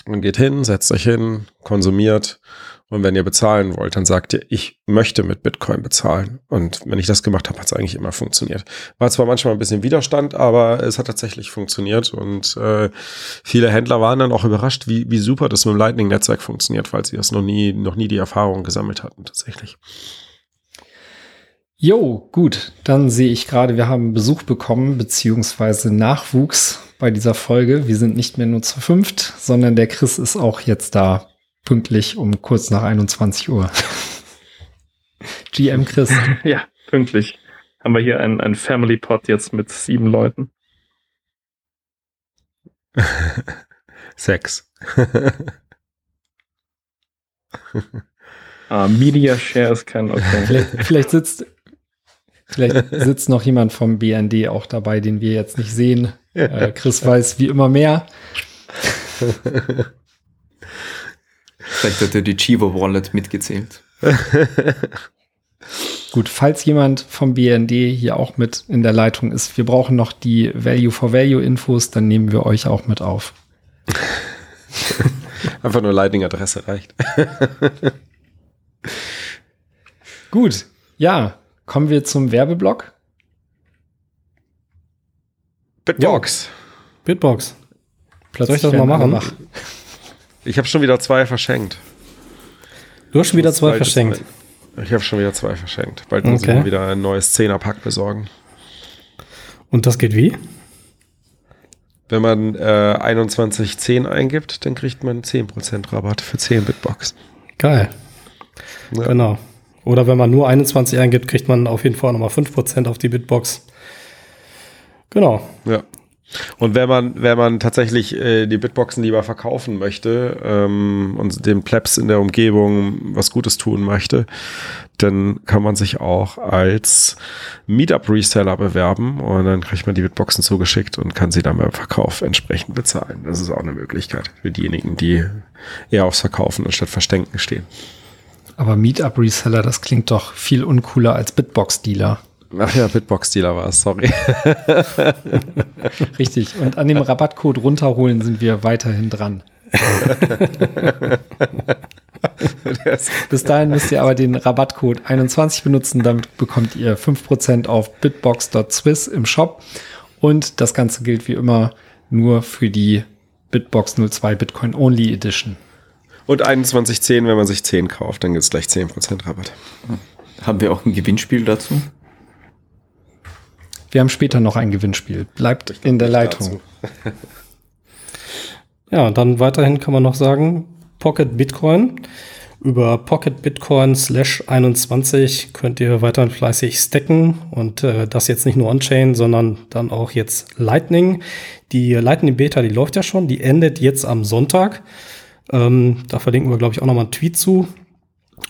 Und geht hin, setzt euch hin, konsumiert und wenn ihr bezahlen wollt, dann sagt ihr, ich möchte mit Bitcoin bezahlen. Und wenn ich das gemacht habe, hat es eigentlich immer funktioniert. War zwar manchmal ein bisschen Widerstand, aber es hat tatsächlich funktioniert. Und äh, viele Händler waren dann auch überrascht, wie, wie super das mit dem Lightning-Netzwerk funktioniert, weil sie das noch nie, noch nie die Erfahrung gesammelt hatten, tatsächlich. Jo, gut. Dann sehe ich gerade, wir haben Besuch bekommen, beziehungsweise Nachwuchs bei dieser Folge. Wir sind nicht mehr nur zu fünft, sondern der Chris ist auch jetzt da pünktlich um kurz nach 21 Uhr. [laughs] GM Chris. [laughs] Ja, pünktlich. Haben wir hier einen, einen Family Pod jetzt mit sieben Leuten. [laughs] Sechs. ah, Media Share ist kein okay. Vielleicht, vielleicht sitzt Vielleicht sitzt noch jemand vom BND auch dabei, den wir jetzt nicht sehen. Äh, Chris weiß wie immer mehr. Vielleicht hat er die Chivo Wallet mitgezählt. [laughs] Gut, falls jemand vom BND hier auch mit in der Leitung ist, wir brauchen noch die Value for Value Infos, dann nehmen wir euch auch mit auf. [laughs] Einfach nur Lightning-Adresse reicht. [laughs] Gut, ja, kommen wir zum Werbeblock. Bitbox. Bitbox. Plötzlich Soll ich das mal machen? Mach. Ich habe schon wieder zwei verschenkt. Du hast schon wieder zwei verschenkt. Ich habe schon wieder zwei verschenkt. Bald muss ich Okay. mal wieder ein neues Zehnerpack besorgen. Und das geht wie? Wenn man äh, 2110 eingibt, dann kriegt man 10% Rabatt für 10 Bitbox. Geil. Ja. Genau. Oder wenn man nur 21 eingibt, kriegt man auf jeden Fall nochmal 5% auf die Bitbox. Genau. Ja. Und wenn man, wenn man tatsächlich äh, die Bitboxen lieber verkaufen möchte ähm, und den Plebs in der Umgebung was Gutes tun möchte, dann kann man sich auch als Meetup-Reseller bewerben und dann kriegt man die Bitboxen zugeschickt und kann sie dann beim Verkauf entsprechend bezahlen. Das ist auch eine Möglichkeit für diejenigen, die eher aufs Verkaufen anstatt Verstenken stehen. Aber Meetup Reseller, das klingt doch viel uncooler als Bitbox Dealer. Ach ja, Bitbox-Dealer war es, sorry. [laughs] Richtig. Und an dem Rabattcode runterholen sind wir weiterhin dran. Bis dahin müsst ihr aber den Rabattcode 21 benutzen, damit bekommt ihr 5% auf bitbox.swiss im Shop. Und das Ganze gilt wie immer nur für die Bitbox 02 Bitcoin Only Edition. Und 2110, wenn man sich 10 kauft, dann gibt es gleich 10% Rabatt. Haben wir auch ein Gewinnspiel dazu? Wir haben später noch ein Gewinnspiel. Bleibt in der Leitung. [laughs] Ja, und dann weiterhin kann man noch sagen, Pocket Bitcoin. Über Pocket Bitcoin slash 21 könnt ihr weiterhin fleißig stacken und äh, das jetzt nicht nur on-chain, sondern dann auch jetzt Lightning. Die Lightning Beta, die läuft ja schon, die endet jetzt am Sonntag. Ähm, da verlinken wir, glaube ich, auch nochmal einen Tweet zu.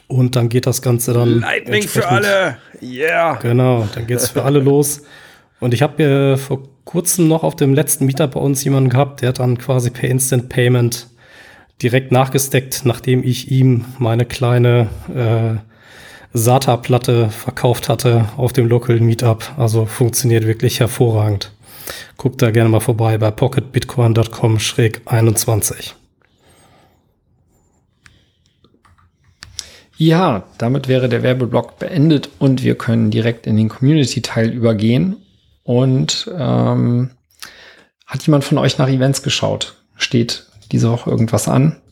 Und dann geht das Ganze dann. Lightning für alle! Yeah! Genau, dann geht's für alle los. [laughs] Und ich habe äh, vor kurzem noch auf dem letzten Meetup bei uns jemanden gehabt, der hat dann quasi per Instant Payment direkt nachgesteckt, nachdem ich ihm meine kleine äh, SATA-Platte verkauft hatte auf dem Local Meetup. Also funktioniert wirklich hervorragend. Guckt da gerne mal vorbei bei pocketbitcoin.com-21. Ja, damit wäre der Werbeblock beendet und wir können direkt in den Community-Teil übergehen. Und ähm, hat jemand von euch nach Events geschaut? Steht diese Woche irgendwas an?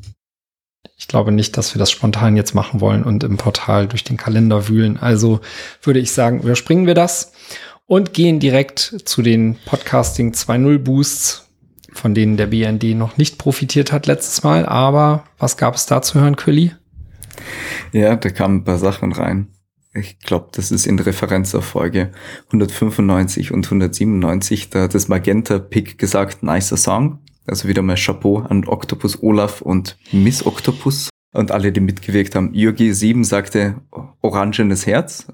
Ich glaube nicht, dass wir das spontan jetzt machen wollen und im Portal durch den Kalender wühlen. Also würde ich sagen, überspringen wir das und gehen direkt zu den Podcasting 2.0 Boosts, von denen der BND noch nicht profitiert hat letztes Mal. Aber was gab es da zu hören, Quilly? Ja, da kamen ein paar Sachen rein. Ich glaube, das ist in Referenz auf Folge 195 und 197. Da hat das Magenta Pick gesagt, nicer Song. Also wieder mal Chapeau an Octopus Olaf und Miss Octopus und alle, die mitgewirkt haben. Jürgi 7 sagte orangenes Herz,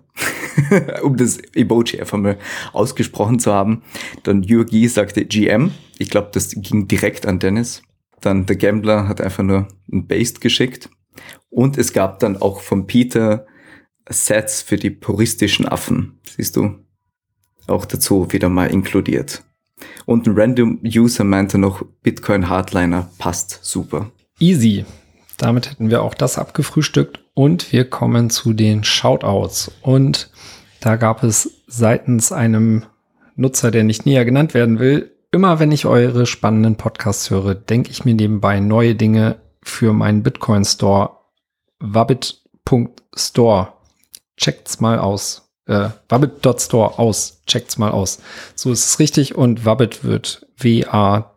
[laughs] um das Emoji einfach mal ausgesprochen zu haben. Dann Jürgi sagte GM. Ich glaube, das ging direkt an Dennis. Dann der Gambler hat einfach nur ein Based geschickt. Und es gab dann auch von Peter Sets für die puristischen Affen. Siehst du? Auch dazu wieder mal inkludiert. Und ein Random User meinte noch, Bitcoin Hardliner passt super. Easy. Damit hätten wir auch das abgefrühstückt und wir kommen zu den Shoutouts. Und da gab es seitens einem Nutzer, der nicht näher genannt werden will, immer wenn ich eure spannenden Podcasts höre, denke ich mir nebenbei neue Dinge für meinen Bitcoin Store wabbit.store. Checkt's mal aus. Äh, wabbit.store aus. Checkt's mal aus. So ist es richtig und Wabbit wird W-A-B-B-I-T.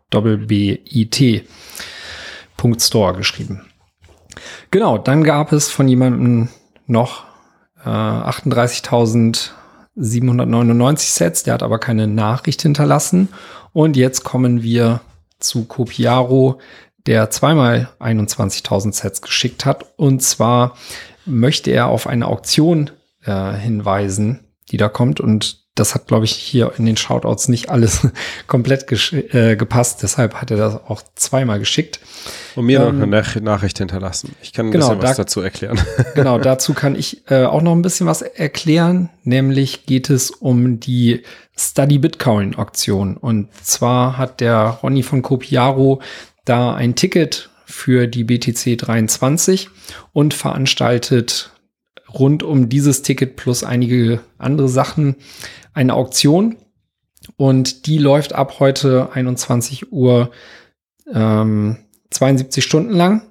Store geschrieben. Genau, dann gab es von jemandem noch äh, 38.799 Sets, der hat aber keine Nachricht hinterlassen. Und jetzt kommen wir zu Copiaro, der zweimal 21.000 Sets geschickt hat. Und zwar möchte er auf eine Auktion äh, hinweisen, die da kommt. Und das hat, glaube ich, hier in den Shoutouts nicht alles [laughs] komplett äh, gepasst. Deshalb hat er das auch zweimal geschickt. Und mir ähm, noch eine Nach Nachricht hinterlassen. Ich kann ein genau, bisschen was da, dazu erklären. [laughs] Genau, dazu kann ich äh, auch noch ein bisschen was erklären. Nämlich geht es um die Study Bitcoin Auktion. Und zwar hat der Ronny von Copiaro da ein Ticket für die BTC 23 und veranstaltet rund um dieses Ticket plus einige andere Sachen eine Auktion. Und die läuft ab heute 21 Uhr ähm, 72 Stunden lang.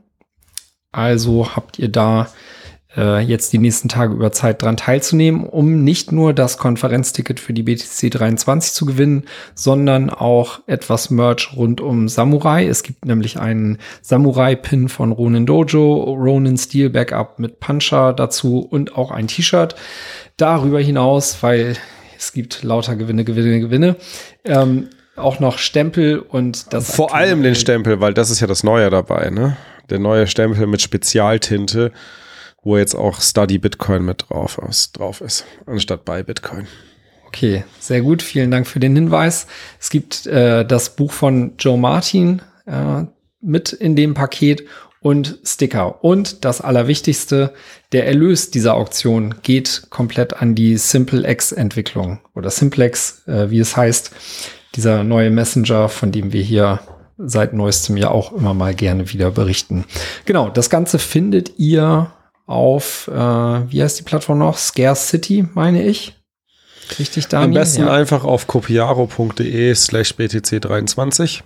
Also habt ihr da äh, jetzt die nächsten Tage über Zeit dran teilzunehmen, um nicht nur das Konferenzticket für die BTC 23 zu gewinnen, sondern auch etwas Merch rund um Samurai. Es gibt nämlich einen Samurai-Pin von Ronin Dojo, Ronin Steel Backup mit Puncher dazu und auch ein T-Shirt. Darüber hinaus, weil es gibt lauter Gewinne, Gewinne, Gewinne. Ähm, auch noch Stempel und das. Vor allem den Stempel, weil das ist ja das Neue dabei, ne? Der neue Stempel mit Spezialtinte wo jetzt auch Study Bitcoin mit drauf ist, drauf ist anstatt bei Bitcoin. Okay, sehr gut. Vielen Dank für den Hinweis. Es gibt äh, das Buch von Joe Martin äh, mit in dem Paket und Sticker. Und das Allerwichtigste, der Erlös dieser Auktion geht komplett an die SimpleX-Entwicklung oder Simplex, äh, wie es heißt, dieser neue Messenger, von dem wir hier seit neuestem ja auch immer mal gerne wieder berichten. Genau, das Ganze findet ihr auf, äh, wie heißt die Plattform noch? Scarce City, meine ich. Richtig, Daniel? Am besten ja. einfach auf copiaro.de slash btc23.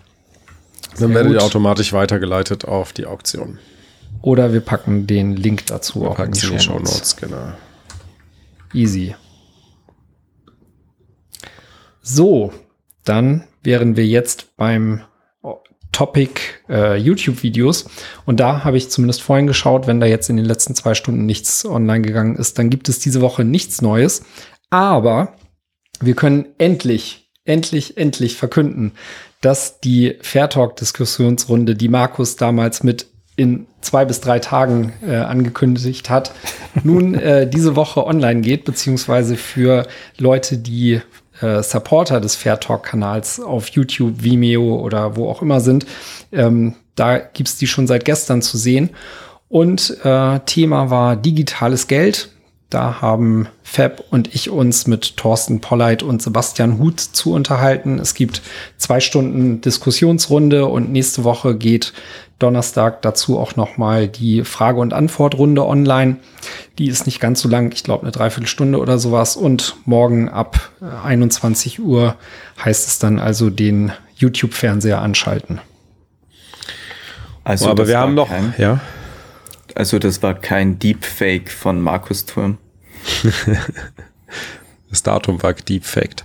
Dann werdet ihr automatisch weitergeleitet auf die Auktion. Oder wir packen den Link dazu Wir auch in die Show Shownotes. Notes, genau. Easy. So, dann wären wir jetzt beim Topic äh, YouTube-Videos. Und da habe ich zumindest vorhin geschaut, wenn da jetzt in den letzten zwei Stunden nichts online gegangen ist, dann gibt es diese Woche nichts Neues. Aber wir können endlich, endlich, endlich verkünden, dass die Fair Talk-Diskussionsrunde, die Markus damals mit in zwei bis drei Tagen äh, angekündigt hat, nun äh, diese Woche online geht, beziehungsweise für Leute, die äh, Supporter des Fair Talk-Kanals auf YouTube, Vimeo oder wo auch immer sind. Ähm, da gibt's die schon seit gestern zu sehen. Und äh, Thema war digitales Geld. Da haben Fab und ich uns mit Thorsten Polleit und Sebastian Huth zu unterhalten. Es gibt zwei Stunden Diskussionsrunde und nächste Woche geht Donnerstag dazu auch noch mal die Frage- und Antwortrunde online. Die ist nicht ganz so lang, ich glaube eine Dreiviertelstunde oder sowas. Und morgen ab äh, 21 Uhr heißt es dann also den YouTube-Fernseher anschalten. Also aber das wir war haben noch, kein, ja. Also das war kein Deepfake von Markus Turm. [laughs] Das Datum war deepfaked.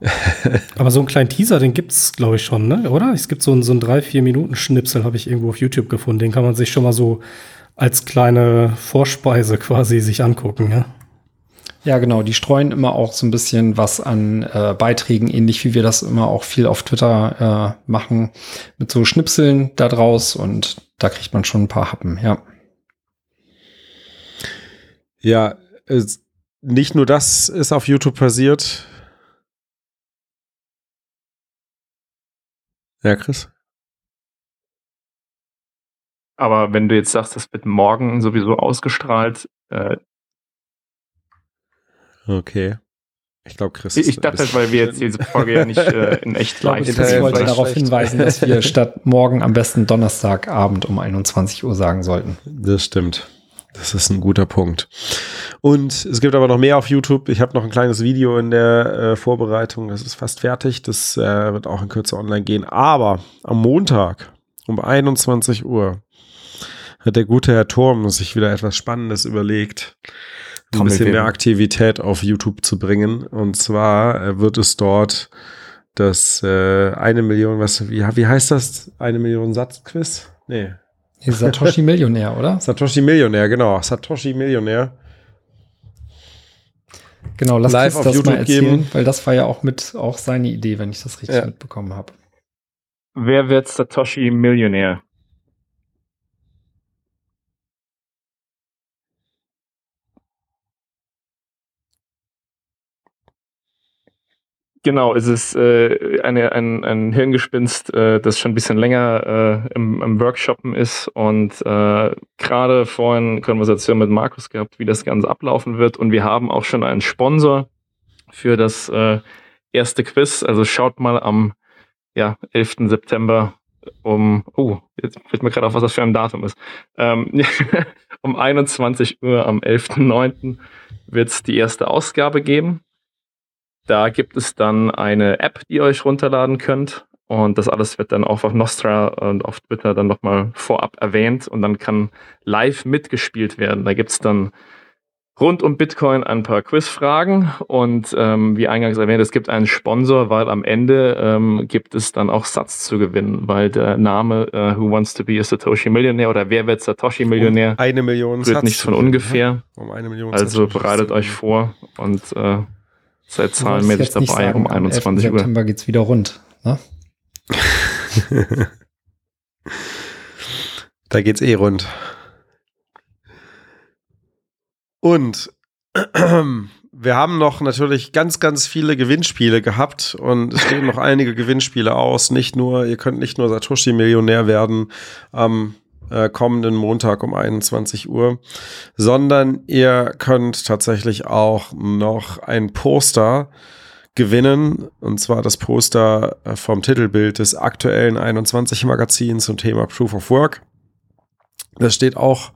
[laughs] Aber so einen kleinen Teaser, den gibt's, glaube ich, schon, ne? Oder? Es gibt so einen, so einen 3-4-Minuten-Schnipsel, habe ich irgendwo auf YouTube gefunden. Den kann man sich schon mal so als kleine Vorspeise quasi sich angucken, ja? Ja, genau. Die streuen immer auch so ein bisschen was an äh, Beiträgen, ähnlich wie wir das immer auch viel auf Twitter äh, machen, mit so Schnipseln da draus und da kriegt man schon ein paar Happen, ja. Ja, es, nicht nur das ist auf YouTube passiert. Ja, Chris? Aber wenn du jetzt sagst, das wird morgen sowieso ausgestrahlt, äh, Okay. Ich glaube, Chris. ich dachte, ist- weil wir jetzt [laughs] diese Folge ja nicht äh, in echt Ich live ich Internet wollte darauf schlecht. hinweisen, dass wir [laughs] statt morgen am besten Donnerstagabend um 21 Uhr sagen sollten. Das stimmt. Das ist ein guter Punkt. Und es gibt aber noch mehr auf YouTube. Ich habe noch ein kleines Video in der äh, Vorbereitung. Das ist fast fertig. Das äh, wird auch in Kürze online gehen. Aber am Montag um 21 Uhr hat der gute Herr Turm sich wieder etwas Spannendes überlegt, ein bisschen mehr Aktivität auf YouTube zu bringen. Und zwar äh, wird es dort das äh, eine Million, was, wie, wie heißt das? Eine Million Satz-Quiz? Nee. Satoshi Millionär, oder? [laughs] Satoshi Millionär, genau. Satoshi Millionär. Genau, lass Live Chris das YouTube mal erzählen, geben. weil das war ja auch mit auch seine Idee, wenn ich das richtig Ja. mitbekommen habe. Wer wird Satoshi Millionär? Genau, es ist äh, eine, ein, ein Hirngespinst, äh, das schon ein bisschen länger äh, im, im Workshoppen ist und äh, gerade vorhin Konversation mit Markus gehabt, wie das Ganze ablaufen wird und wir haben auch schon einen Sponsor für das äh, erste Quiz, also schaut mal am ja, 11. September um, oh, jetzt fällt mir gerade auf, was das für ein Datum ist. Ähm, [laughs] um 21 Uhr am 11.09. wird es die erste Ausgabe geben. Da gibt es dann eine App, die ihr euch runterladen könnt. Und das alles wird dann auch auf Nostra und auf Twitter dann nochmal vorab erwähnt und dann kann live mitgespielt werden. Da gibt es dann rund um Bitcoin ein paar Quizfragen und ähm, wie eingangs erwähnt, es gibt einen Sponsor, weil am Ende ähm, gibt es dann auch Satz zu gewinnen, weil der Name äh, Who Wants to be a Satoshi Millionaire oder Wer wird Satoshi Millionär Um eine Million rührt nicht von ungefähr. Um eine Million Also bereitet euch vor und äh, seid zahlenmäßig dabei sagen, um am 11. 21 Uhr. September geht's wieder rund. Ne? [laughs] da geht's eh rund. Und [clears throat] wir haben noch natürlich ganz, ganz viele Gewinnspiele gehabt und es stehen noch einige Gewinnspiele aus. Nicht nur, ihr könnt nicht nur Satoshi-Millionär werden am äh, kommenden Montag um 21 Uhr, sondern ihr könnt tatsächlich auch noch ein Poster gewinnen. Und zwar das Poster äh, vom Titelbild des aktuellen 21 Magazins zum Thema Proof of Work. Das steht auch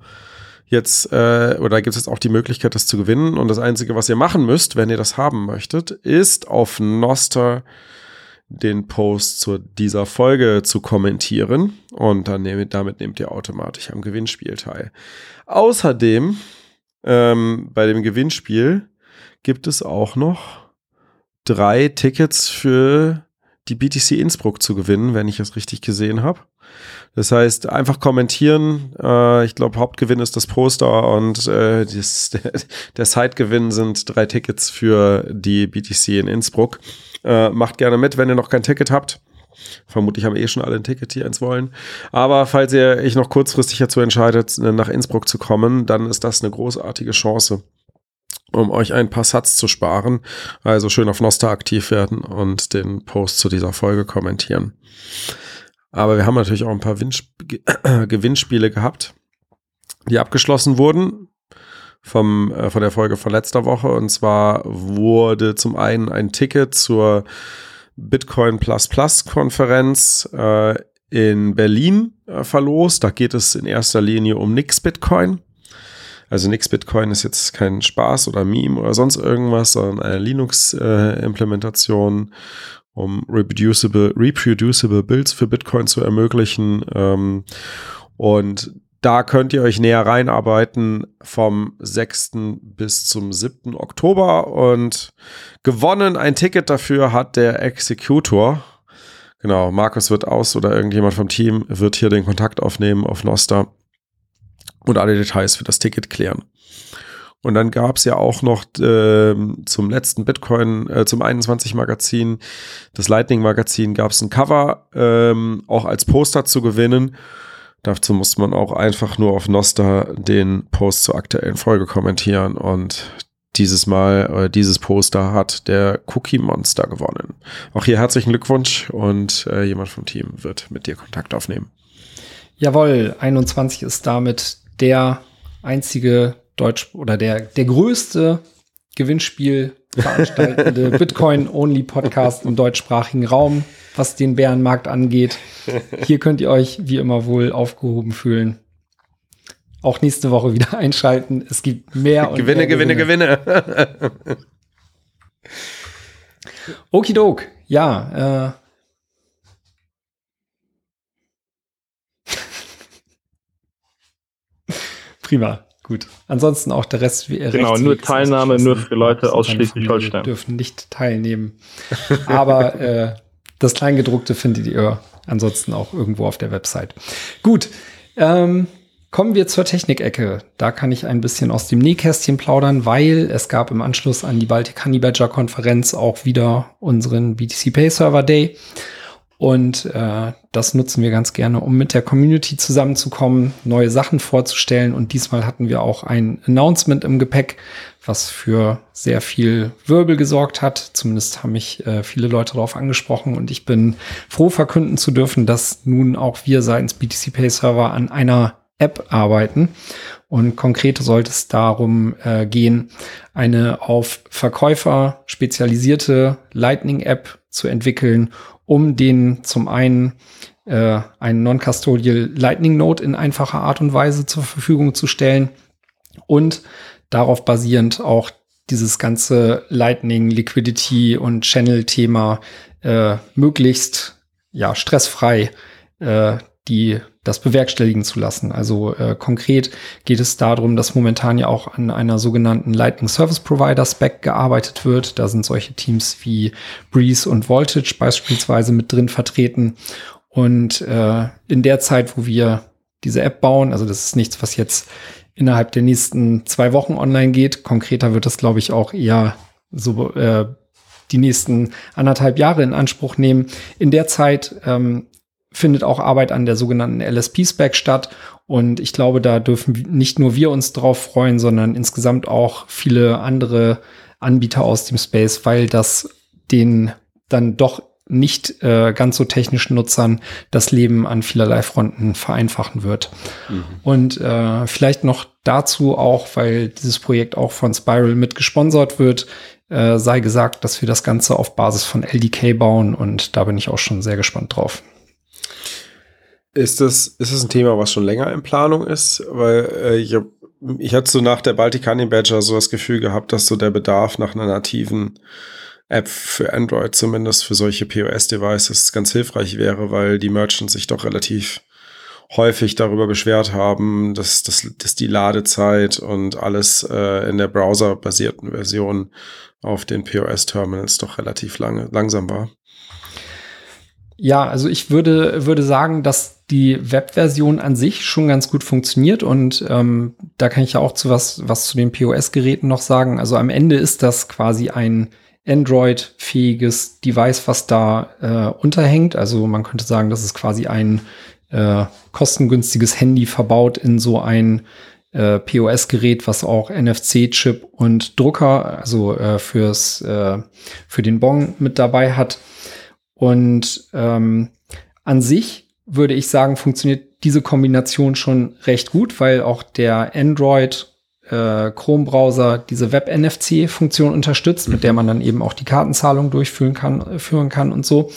jetzt, äh, oder gibt es jetzt auch die Möglichkeit, das zu gewinnen. Und das Einzige, was ihr machen müsst, wenn ihr das haben möchtet, ist auf Noster den Post zu dieser Folge zu kommentieren. Und dann nehmt, damit nehmt ihr automatisch am Gewinnspiel teil. Außerdem, ähm, bei dem Gewinnspiel gibt es auch noch drei Tickets für die BTC Innsbruck zu gewinnen, wenn ich es richtig gesehen habe. Das heißt, einfach kommentieren. Äh, ich glaube, Hauptgewinn ist das Poster und äh, das, [laughs] der, Sidegewinn sind drei Tickets für die BTC in Innsbruck. Äh, macht gerne mit, wenn ihr noch kein Ticket habt. Vermutlich haben eh schon alle ein Ticket, die eins wollen. Aber falls ihr euch noch kurzfristig dazu entscheidet, nach Innsbruck zu kommen, dann ist das eine großartige Chance, um euch ein paar Satz zu sparen. Also schön auf Nosta aktiv werden und den Post zu dieser Folge kommentieren. Aber wir haben natürlich auch ein paar Winnsp [clears throat] Gewinnspiele gehabt, die abgeschlossen wurden vom, äh, von der Folge von letzter Woche. Und zwar wurde zum einen ein Ticket zur Bitcoin Plus Plus Konferenz äh, in Berlin äh, verlost. Da geht es in erster Linie um Nix Bitcoin. Also Nix Bitcoin ist jetzt kein Spaß oder Meme oder sonst irgendwas, sondern eine Linux-Implementation, um reproducible, reproducible Builds für Bitcoin zu ermöglichen. Ähm, und da könnt ihr euch näher reinarbeiten vom 6. bis zum 7. Oktober. Und gewonnen ein Ticket dafür hat der Executor. Genau, Markus wird aus oder irgendjemand vom Team wird hier den Kontakt aufnehmen auf Nosta und alle Details für das Ticket klären. Und dann gab es ja auch noch äh, zum letzten Bitcoin, äh, zum 21 Magazin, das Lightning Magazin, gab es ein Cover, ähm, auch als Poster zu gewinnen. Dazu muss man auch einfach nur auf Nosta den Post zur aktuellen Folge kommentieren und dieses Mal, äh, dieses Poster hat der Cookie Monster gewonnen. Auch hier herzlichen Glückwunsch und äh, jemand vom Team wird mit dir Kontakt aufnehmen. Jawohl, 21 ist damit der einzige Deutsch oder der, der größte Gewinnspiel veranstaltende [laughs] Bitcoin-Only-Podcast im deutschsprachigen Raum, was den Bärenmarkt angeht. Hier könnt ihr euch wie immer wohl aufgehoben fühlen. Auch nächste Woche wieder [laughs] einschalten. Es gibt mehr und Gewinne, mehr Gewinne, Gewinne. [laughs] Okidok, ja. Äh. Prima, gut. Ansonsten auch der Rest. Genau, Rechtsweg nur ist Teilnahme nur für Leute aus Schleswig-Holstein. Dürfen nicht teilnehmen. Aber [laughs] äh, das Kleingedruckte findet ihr ansonsten auch irgendwo auf der Website. Gut, ähm, kommen wir zur Technikecke. Da kann ich ein bisschen aus dem Nähkästchen plaudern, weil es gab im Anschluss an die Baltic Honey Badger Konferenz auch wieder unseren BTC Pay Server Day. Und äh, das nutzen wir ganz gerne, um mit der Community zusammenzukommen, neue Sachen vorzustellen. Und diesmal hatten wir auch ein Announcement im Gepäck, was für sehr viel Wirbel gesorgt hat. Zumindest haben mich äh, viele Leute darauf angesprochen. Und ich bin froh, verkünden zu dürfen, dass nun auch wir seitens BTC Pay Server an einer App arbeiten. Und konkret sollte es darum äh, gehen, eine auf Verkäufer spezialisierte Lightning-App zu entwickeln, um den zum einen äh, einen Non-Custodial Lightning Node in einfacher Art und Weise zur Verfügung zu stellen und darauf basierend auch dieses ganze Lightning Liquidity und Channel Thema äh, möglichst ja stressfrei äh, die das bewerkstelligen zu lassen. Also äh, konkret geht es darum, dass momentan ja auch an einer sogenannten Lightning Service Provider Spec gearbeitet wird. Da sind solche Teams wie Breeze und Voltage beispielsweise mit drin vertreten. Und äh, in der Zeit, wo wir diese App bauen, also das ist nichts, was jetzt innerhalb der nächsten zwei Wochen online geht. Konkreter wird das, glaube ich, auch eher so äh, die nächsten anderthalb Jahre in Anspruch nehmen. In der Zeit ähm, findet auch Arbeit an der sogenannten LSP-Spec statt. Und ich glaube, da dürfen nicht nur wir uns drauf freuen, sondern insgesamt auch viele andere Anbieter aus dem Space, weil das den dann doch nicht äh, ganz so technischen Nutzern das Leben an vielerlei Fronten vereinfachen wird. Mhm. Und äh, vielleicht noch dazu auch, weil dieses Projekt auch von Spiral mit gesponsert wird, äh, sei gesagt, dass wir das Ganze auf Basis von LDK bauen und da bin ich auch schon sehr gespannt drauf. Ist das, ist das ein Thema, was schon länger in Planung ist? Weil äh, ich, ich hatte so nach der Baltic Honey Badger so das Gefühl gehabt, dass so der Bedarf nach einer nativen App für Android, zumindest für solche POS-Devices, ganz hilfreich wäre, weil die Merchants sich doch relativ häufig darüber beschwert haben, dass, dass, dass die Ladezeit und alles äh, in der browserbasierten Version auf den POS-Terminals doch relativ lange, langsam war. Ja, also ich würde, würde sagen, dass die Webversion an sich schon ganz gut funktioniert und ähm, da kann ich ja auch zu was, was zu den POS-Geräten noch sagen. Also am Ende ist das quasi ein Android-fähiges Device, was da äh, unterhängt. Also man könnte sagen, das ist quasi ein äh, kostengünstiges Handy verbaut in so ein äh, POS-Gerät, was auch NFC-Chip und Drucker, also äh, fürs äh, für den Bon mit dabei hat. Und ähm, an sich würde ich sagen, funktioniert diese Kombination schon recht gut, weil auch der Android äh, Chrome-Browser diese Web-NFC-Funktion unterstützt, mit der man dann eben auch die Kartenzahlung durchführen kann, führen kann und so.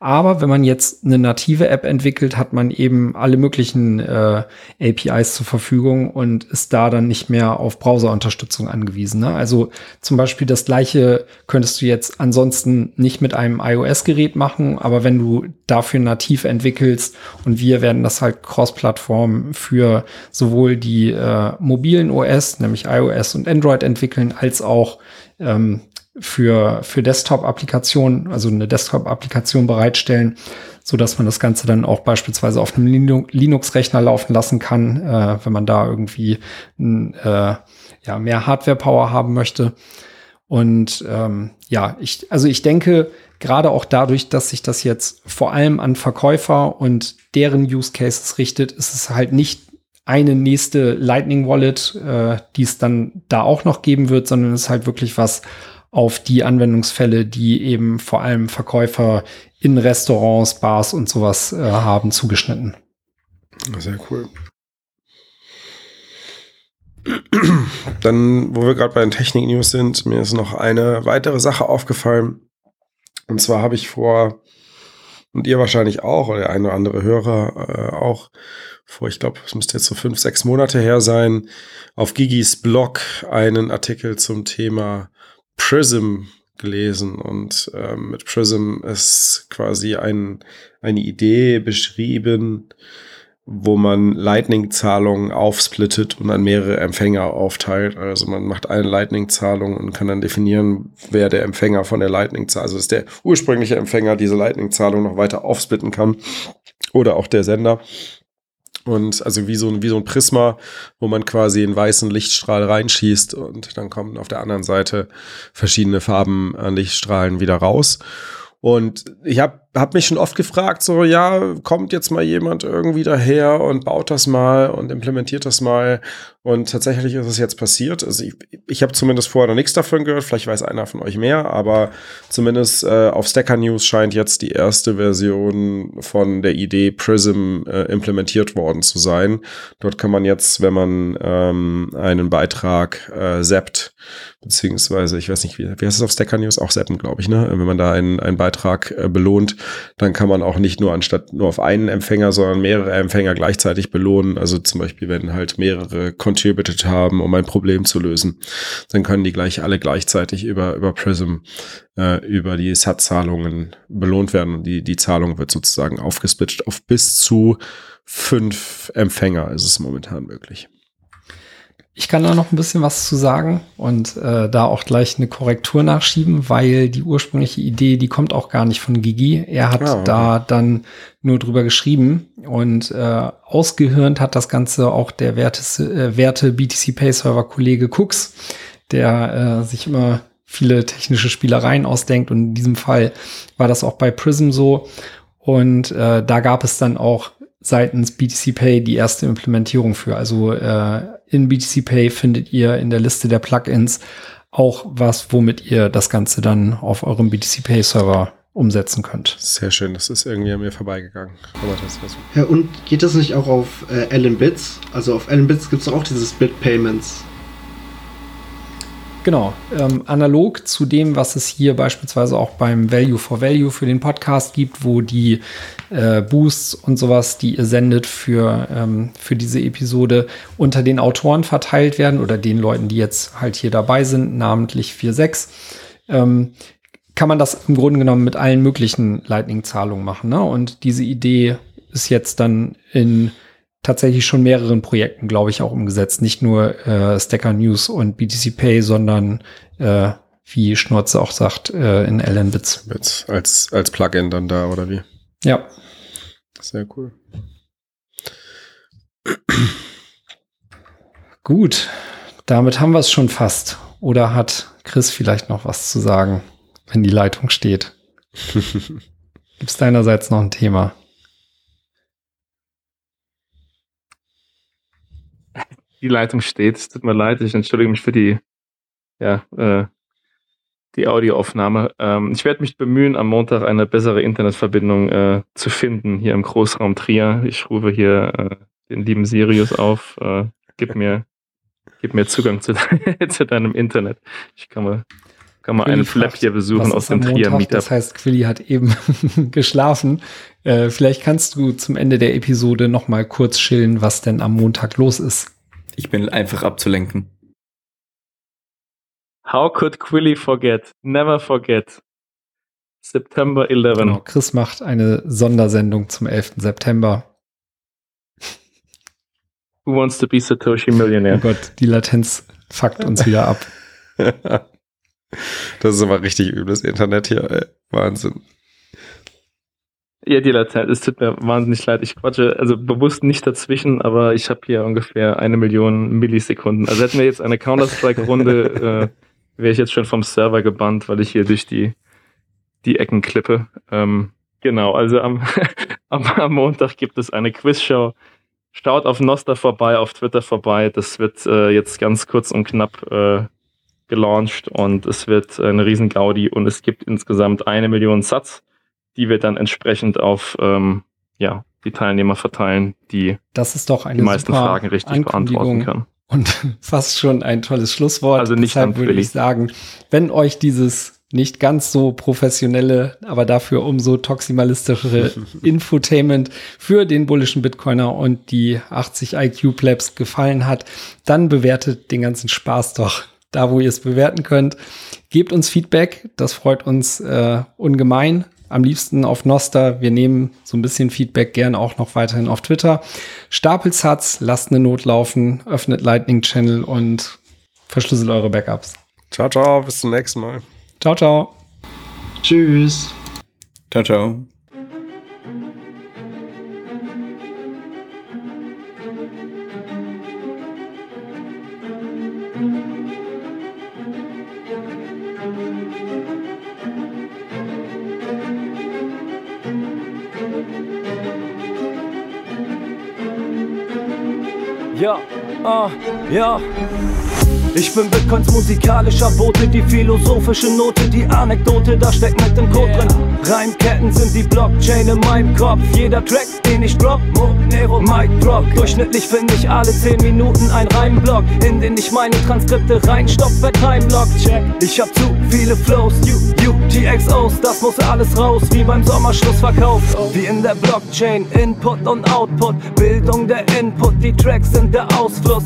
Aber wenn man jetzt eine native App entwickelt, hat man eben alle möglichen äh, APIs zur Verfügung und ist da dann nicht mehr auf Browserunterstützung angewiesen. Ne? Also zum Beispiel das gleiche könntest du jetzt ansonsten nicht mit einem iOS-Gerät machen, aber wenn du dafür nativ entwickelst und wir werden das halt Cross-Plattform für sowohl die äh, mobilen OS, nämlich iOS und Android entwickeln, als auch ähm, für, für Desktop-Applikationen, also eine Desktop-Applikation bereitstellen, so dass man das Ganze dann auch beispielsweise auf einem Linux-Rechner laufen lassen kann, äh, wenn man da irgendwie ein, äh, ja, mehr Hardware-Power haben möchte. Und ähm, ja, ich, also ich denke, gerade auch dadurch, dass sich das jetzt vor allem an Verkäufer und deren Use Cases richtet, ist es halt nicht eine nächste Lightning Wallet, äh, die es dann da auch noch geben wird, sondern es ist halt wirklich was auf die Anwendungsfälle, die eben vor allem Verkäufer in Restaurants, Bars und sowas äh, haben, zugeschnitten. Sehr cool. Dann, wo wir gerade bei den Technik-News sind, mir ist noch eine weitere Sache aufgefallen. Und zwar habe ich vor, und ihr wahrscheinlich auch, oder der eine oder andere Hörer äh, auch, vor, ich glaube, es müsste jetzt so fünf, sechs Monate her sein, auf Gigis Blog einen Artikel zum Thema Prism gelesen. Und ähm, mit Prism ist quasi ein, eine Idee beschrieben, wo man Lightning-Zahlungen aufsplittet und an mehrere Empfänger aufteilt. Also man macht eine Lightning-Zahlung und kann dann definieren, wer der Empfänger von der Lightning-Zahlung, also ist der ursprüngliche Empfänger diese Lightning-Zahlung noch weiter aufsplitten kann oder auch der Sender. Und also wie so, ein, wie so ein Prisma, wo man quasi einen weißen Lichtstrahl reinschießt und dann kommen auf der anderen Seite verschiedene Farben an Lichtstrahlen wieder raus. Und ich habe hab mich schon oft gefragt, so, ja, kommt jetzt mal jemand irgendwie daher und baut das mal und implementiert das mal. Und tatsächlich ist es jetzt passiert. Also ich, ich habe zumindest vorher noch nichts davon gehört. Vielleicht weiß einer von euch mehr, aber zumindest äh, auf Stacker News scheint jetzt die erste Version von der Idee Prism äh, implementiert worden zu sein. Dort kann man jetzt, wenn man ähm, einen Beitrag äh, zappt, beziehungsweise, ich weiß nicht, wie, wie heißt es auf Stacker News? Auch zappen, glaube ich, ne? Wenn man da einen, einen Beitrag äh, belohnt, dann kann man auch nicht nur anstatt nur auf einen Empfänger, sondern mehrere Empfänger gleichzeitig belohnen. Also zum Beispiel, wenn halt mehrere contributed haben, um ein Problem zu lösen, dann können die gleich alle gleichzeitig über, über Prism äh, über die SAT-Zahlungen belohnt werden. Und die, die Zahlung wird sozusagen aufgesplittet auf bis zu fünf Empfänger ist es momentan möglich. Ich kann da noch ein bisschen was zu sagen und äh, da auch gleich eine Korrektur nachschieben, weil die ursprüngliche Idee, die kommt auch gar nicht von Gigi. Er hat ah, okay. da dann nur drüber geschrieben und äh, ausgehirnt hat das Ganze auch der Werte, äh, Werte BTC Pay Server Kollege Cooks, der äh, sich immer viele technische Spielereien ausdenkt und in diesem Fall war das auch bei Prism so und äh, da gab es dann auch seitens BTC Pay die erste Implementierung für. Also äh, in BTC Pay findet ihr in der Liste der Plugins auch was, womit ihr das Ganze dann auf eurem BTC Pay Server umsetzen könnt. Sehr schön, das ist irgendwie an mir vorbeigegangen. Ja, und geht das nicht auch auf äh, Allen Bits? Also auf Allen Bits gibt es auch diese Split Payments. Genau, ähm, analog zu dem, was es hier beispielsweise auch beim Value for Value für den Podcast gibt, wo die äh, Boosts und sowas, die ihr sendet für, ähm, für diese Episode, unter den Autoren verteilt werden oder den Leuten, die jetzt halt hier dabei sind, namentlich 4.6. Ähm, kann man das im Grunde genommen mit allen möglichen Lightning-Zahlungen machen. Ne? Und diese Idee ist jetzt dann in tatsächlich schon mehreren Projekten, glaube ich, auch umgesetzt. Nicht nur äh, Stacker News und BTC Pay, sondern äh, wie Schnurze auch sagt, äh, in Bits. Bits als, als Plugin dann da, oder wie? Ja. Sehr cool. Gut, damit haben wir es schon fast. Oder hat Chris vielleicht noch was zu sagen, wenn die Leitung steht? [laughs] Gibt es deinerseits noch ein Thema? die Leitung steht. Es tut mir leid, ich entschuldige mich für die, ja, äh, die Audioaufnahme. Ähm, ich werde mich bemühen, am Montag eine bessere Internetverbindung äh, zu finden hier im Großraum Trier. Ich rufe hier äh, den lieben Sirius auf. Äh, gib mir, gib mir Zugang zu, de [laughs] zu deinem Internet. Ich komme, Kann man einen Flap hier besuchen aus dem Trier Meetup. Das heißt, Quilly hat eben [laughs] geschlafen. Äh, vielleicht kannst du zum Ende der Episode noch mal kurz schillen, was denn am Montag los ist. Ich bin einfach abzulenken. How could Quilly forget? Never forget. September 11. Genau, Chris macht eine Sondersendung zum 11. September. Who wants to be Satoshi Millionaire? Oh Gott, die Latenz fuckt uns wieder ab. [laughs] das ist aber richtig übles Internet hier, ey. Wahnsinn. Ja, die Latenz, es tut mir wahnsinnig leid. Ich quatsche also bewusst nicht dazwischen, aber ich habe hier ungefähr eine Million Millisekunden. Also hätten wir jetzt eine Counter-Strike-Runde, [laughs] äh, wäre ich jetzt schon vom Server gebannt, weil ich hier durch die, die Ecken klippe. Ähm, genau, also [laughs] am, am, Montag gibt es eine Quizshow Schaut auf Noster vorbei, auf Twitter vorbei. Das wird äh, jetzt ganz kurz und knapp äh, gelauncht und es wird eine riesen Gaudi und es gibt insgesamt eine Million Satz, die wir dann entsprechend auf ähm, ja, die Teilnehmer verteilen, die das ist doch eine die meisten Fragen richtig beantworten können. Und [laughs] fast schon ein tolles Schlusswort. Also nicht Deshalb würde ich sagen, wenn euch dieses nicht ganz so professionelle, aber dafür umso toximalistischere [laughs] Infotainment für den bullischen Bitcoiner und die 80 IQ Plebs gefallen hat, dann bewertet den ganzen Spaß doch da, wo ihr es bewerten könnt. Gebt uns Feedback, das freut uns äh, ungemein. Am liebsten auf Noster. Wir nehmen so ein bisschen Feedback gern auch noch weiterhin auf Twitter. Stapelt Satz, lasst eine Not laufen, öffnet Lightning Channel und verschlüsselt eure Backups. Ciao, ciao, bis zum nächsten Mal. Ciao, ciao. Tschüss. Ciao, ciao. Ja, ah, ja. Ich bin Bitcoins musikalischer Bote, die philosophische Note, die Anekdote, da steckt mit dem Code drin. Reimketten sind die Blockchain in meinem Kopf. Jeder Track, den ich drop, Monero, Mic Drop. Durchschnittlich finde ich alle 10 Minuten ein Reimblock, in den ich meine Transkripte reinstopfe, Timeblock. Check. Ich hab zu viele Flows, U, UTXOs, das muss alles raus, wie beim Sommerschlussverkauf. Wie in der Blockchain, Input und Output, Bildung der Input, die Tracks sind der Ausfluss.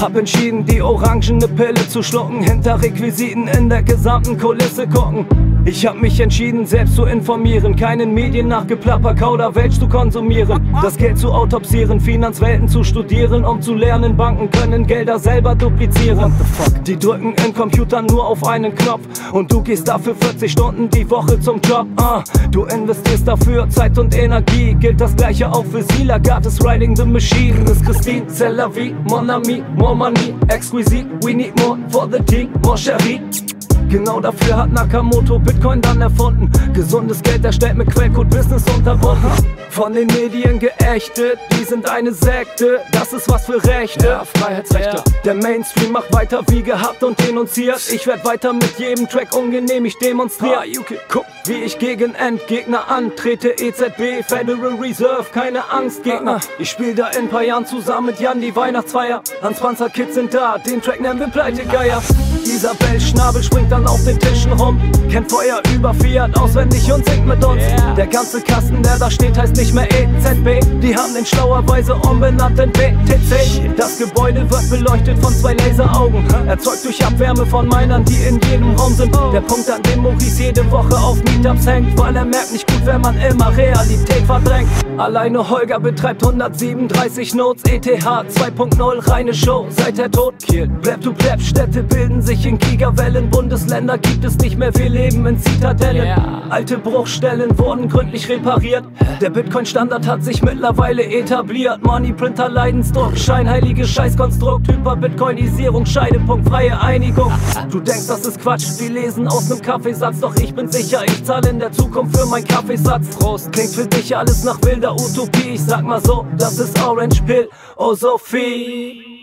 Hab entschieden, die orangene Pille zu schlucken, hinter Requisiten in der gesamten Kulisse gucken. Ich hab mich entschieden, selbst zu informieren, keinen Medien nach Geplapper, Kauderwelsch zu konsumieren, das Geld zu autopsieren, Finanzwelten zu studieren, um zu lernen, Banken können Gelder selber duplizieren. Die drücken in Computern nur auf einen Knopf und du gehst dafür 40 Stunden die Woche zum Job. Ah, du investierst dafür Zeit und Energie, gilt das gleiche auch für sie. Lagarde riding the machine, ist Christine, c'est la vie, mon ami, more money, exquisite, we need more for the team, more chérie. Genau dafür hat Nakamoto Bitcoin dann erfunden. Gesundes Geld erstellt mit Quellcode Business unterbunden. Von den Medien geächtet, die sind eine Sekte. Das ist was für Rechte. Ja, Freiheitsrechte. Ja. Der Mainstream macht weiter wie gehabt und denunziert. Ich werd weiter mit jedem Track ungenehmigt demonstriert. Ah, Guck, wie ich gegen Endgegner antrete. EZB, Federal Reserve, keine Angst, Gegner. Ich spiel da in paar Jahren zusammen mit Jan die Weihnachtsfeier. Hans Panzer Kids sind da, den Track nennen wir Pleitegeier. Isabel Schnabel springt dann auf den Tischen rum. Kennt Feuer über Fiat auswendig und singt mit uns. Yeah. Der ganze Kasten, der da steht, heißt nicht mehr EZB. Die haben den schlauerweise umbenannt in BTC. Das Gebäude wird beleuchtet von zwei Laseraugen. Erzeugt durch Abwärme von Minern, die in jedem Raum sind. Der Punkt, an dem Maurice jede Woche auf Meetups hängt. Weil er merkt nicht gut, wenn man immer Realität verdrängt. Alleine Holger betreibt 137 Notes. ETH 2.0, reine Show, seit er tot killt. Pleb to Pleb, Städte bilden sich in Gigawellen. Bundesländer gibt es nicht mehr, wir leben in Zitadellen. Yeah. Alte Bruchstellen wurden gründlich repariert. Der Bitcoin-Standard hat sich mittlerweile etabliert. Moneyprinter, Leidensdruck, scheinheilige Scheißkonstrukt, Hyper-Bitcoinisierung, Scheidepunkt, freie Einigung. Du denkst, das ist Quatsch, die lesen aus nem Kaffeesatz. Doch ich bin sicher, ich zahle in der Zukunft für meinen Kaffeesatz. Prost, klingt für dich alles nach wilder Utopie. Ich sag mal so, das ist Orange Pill, oh Sophie.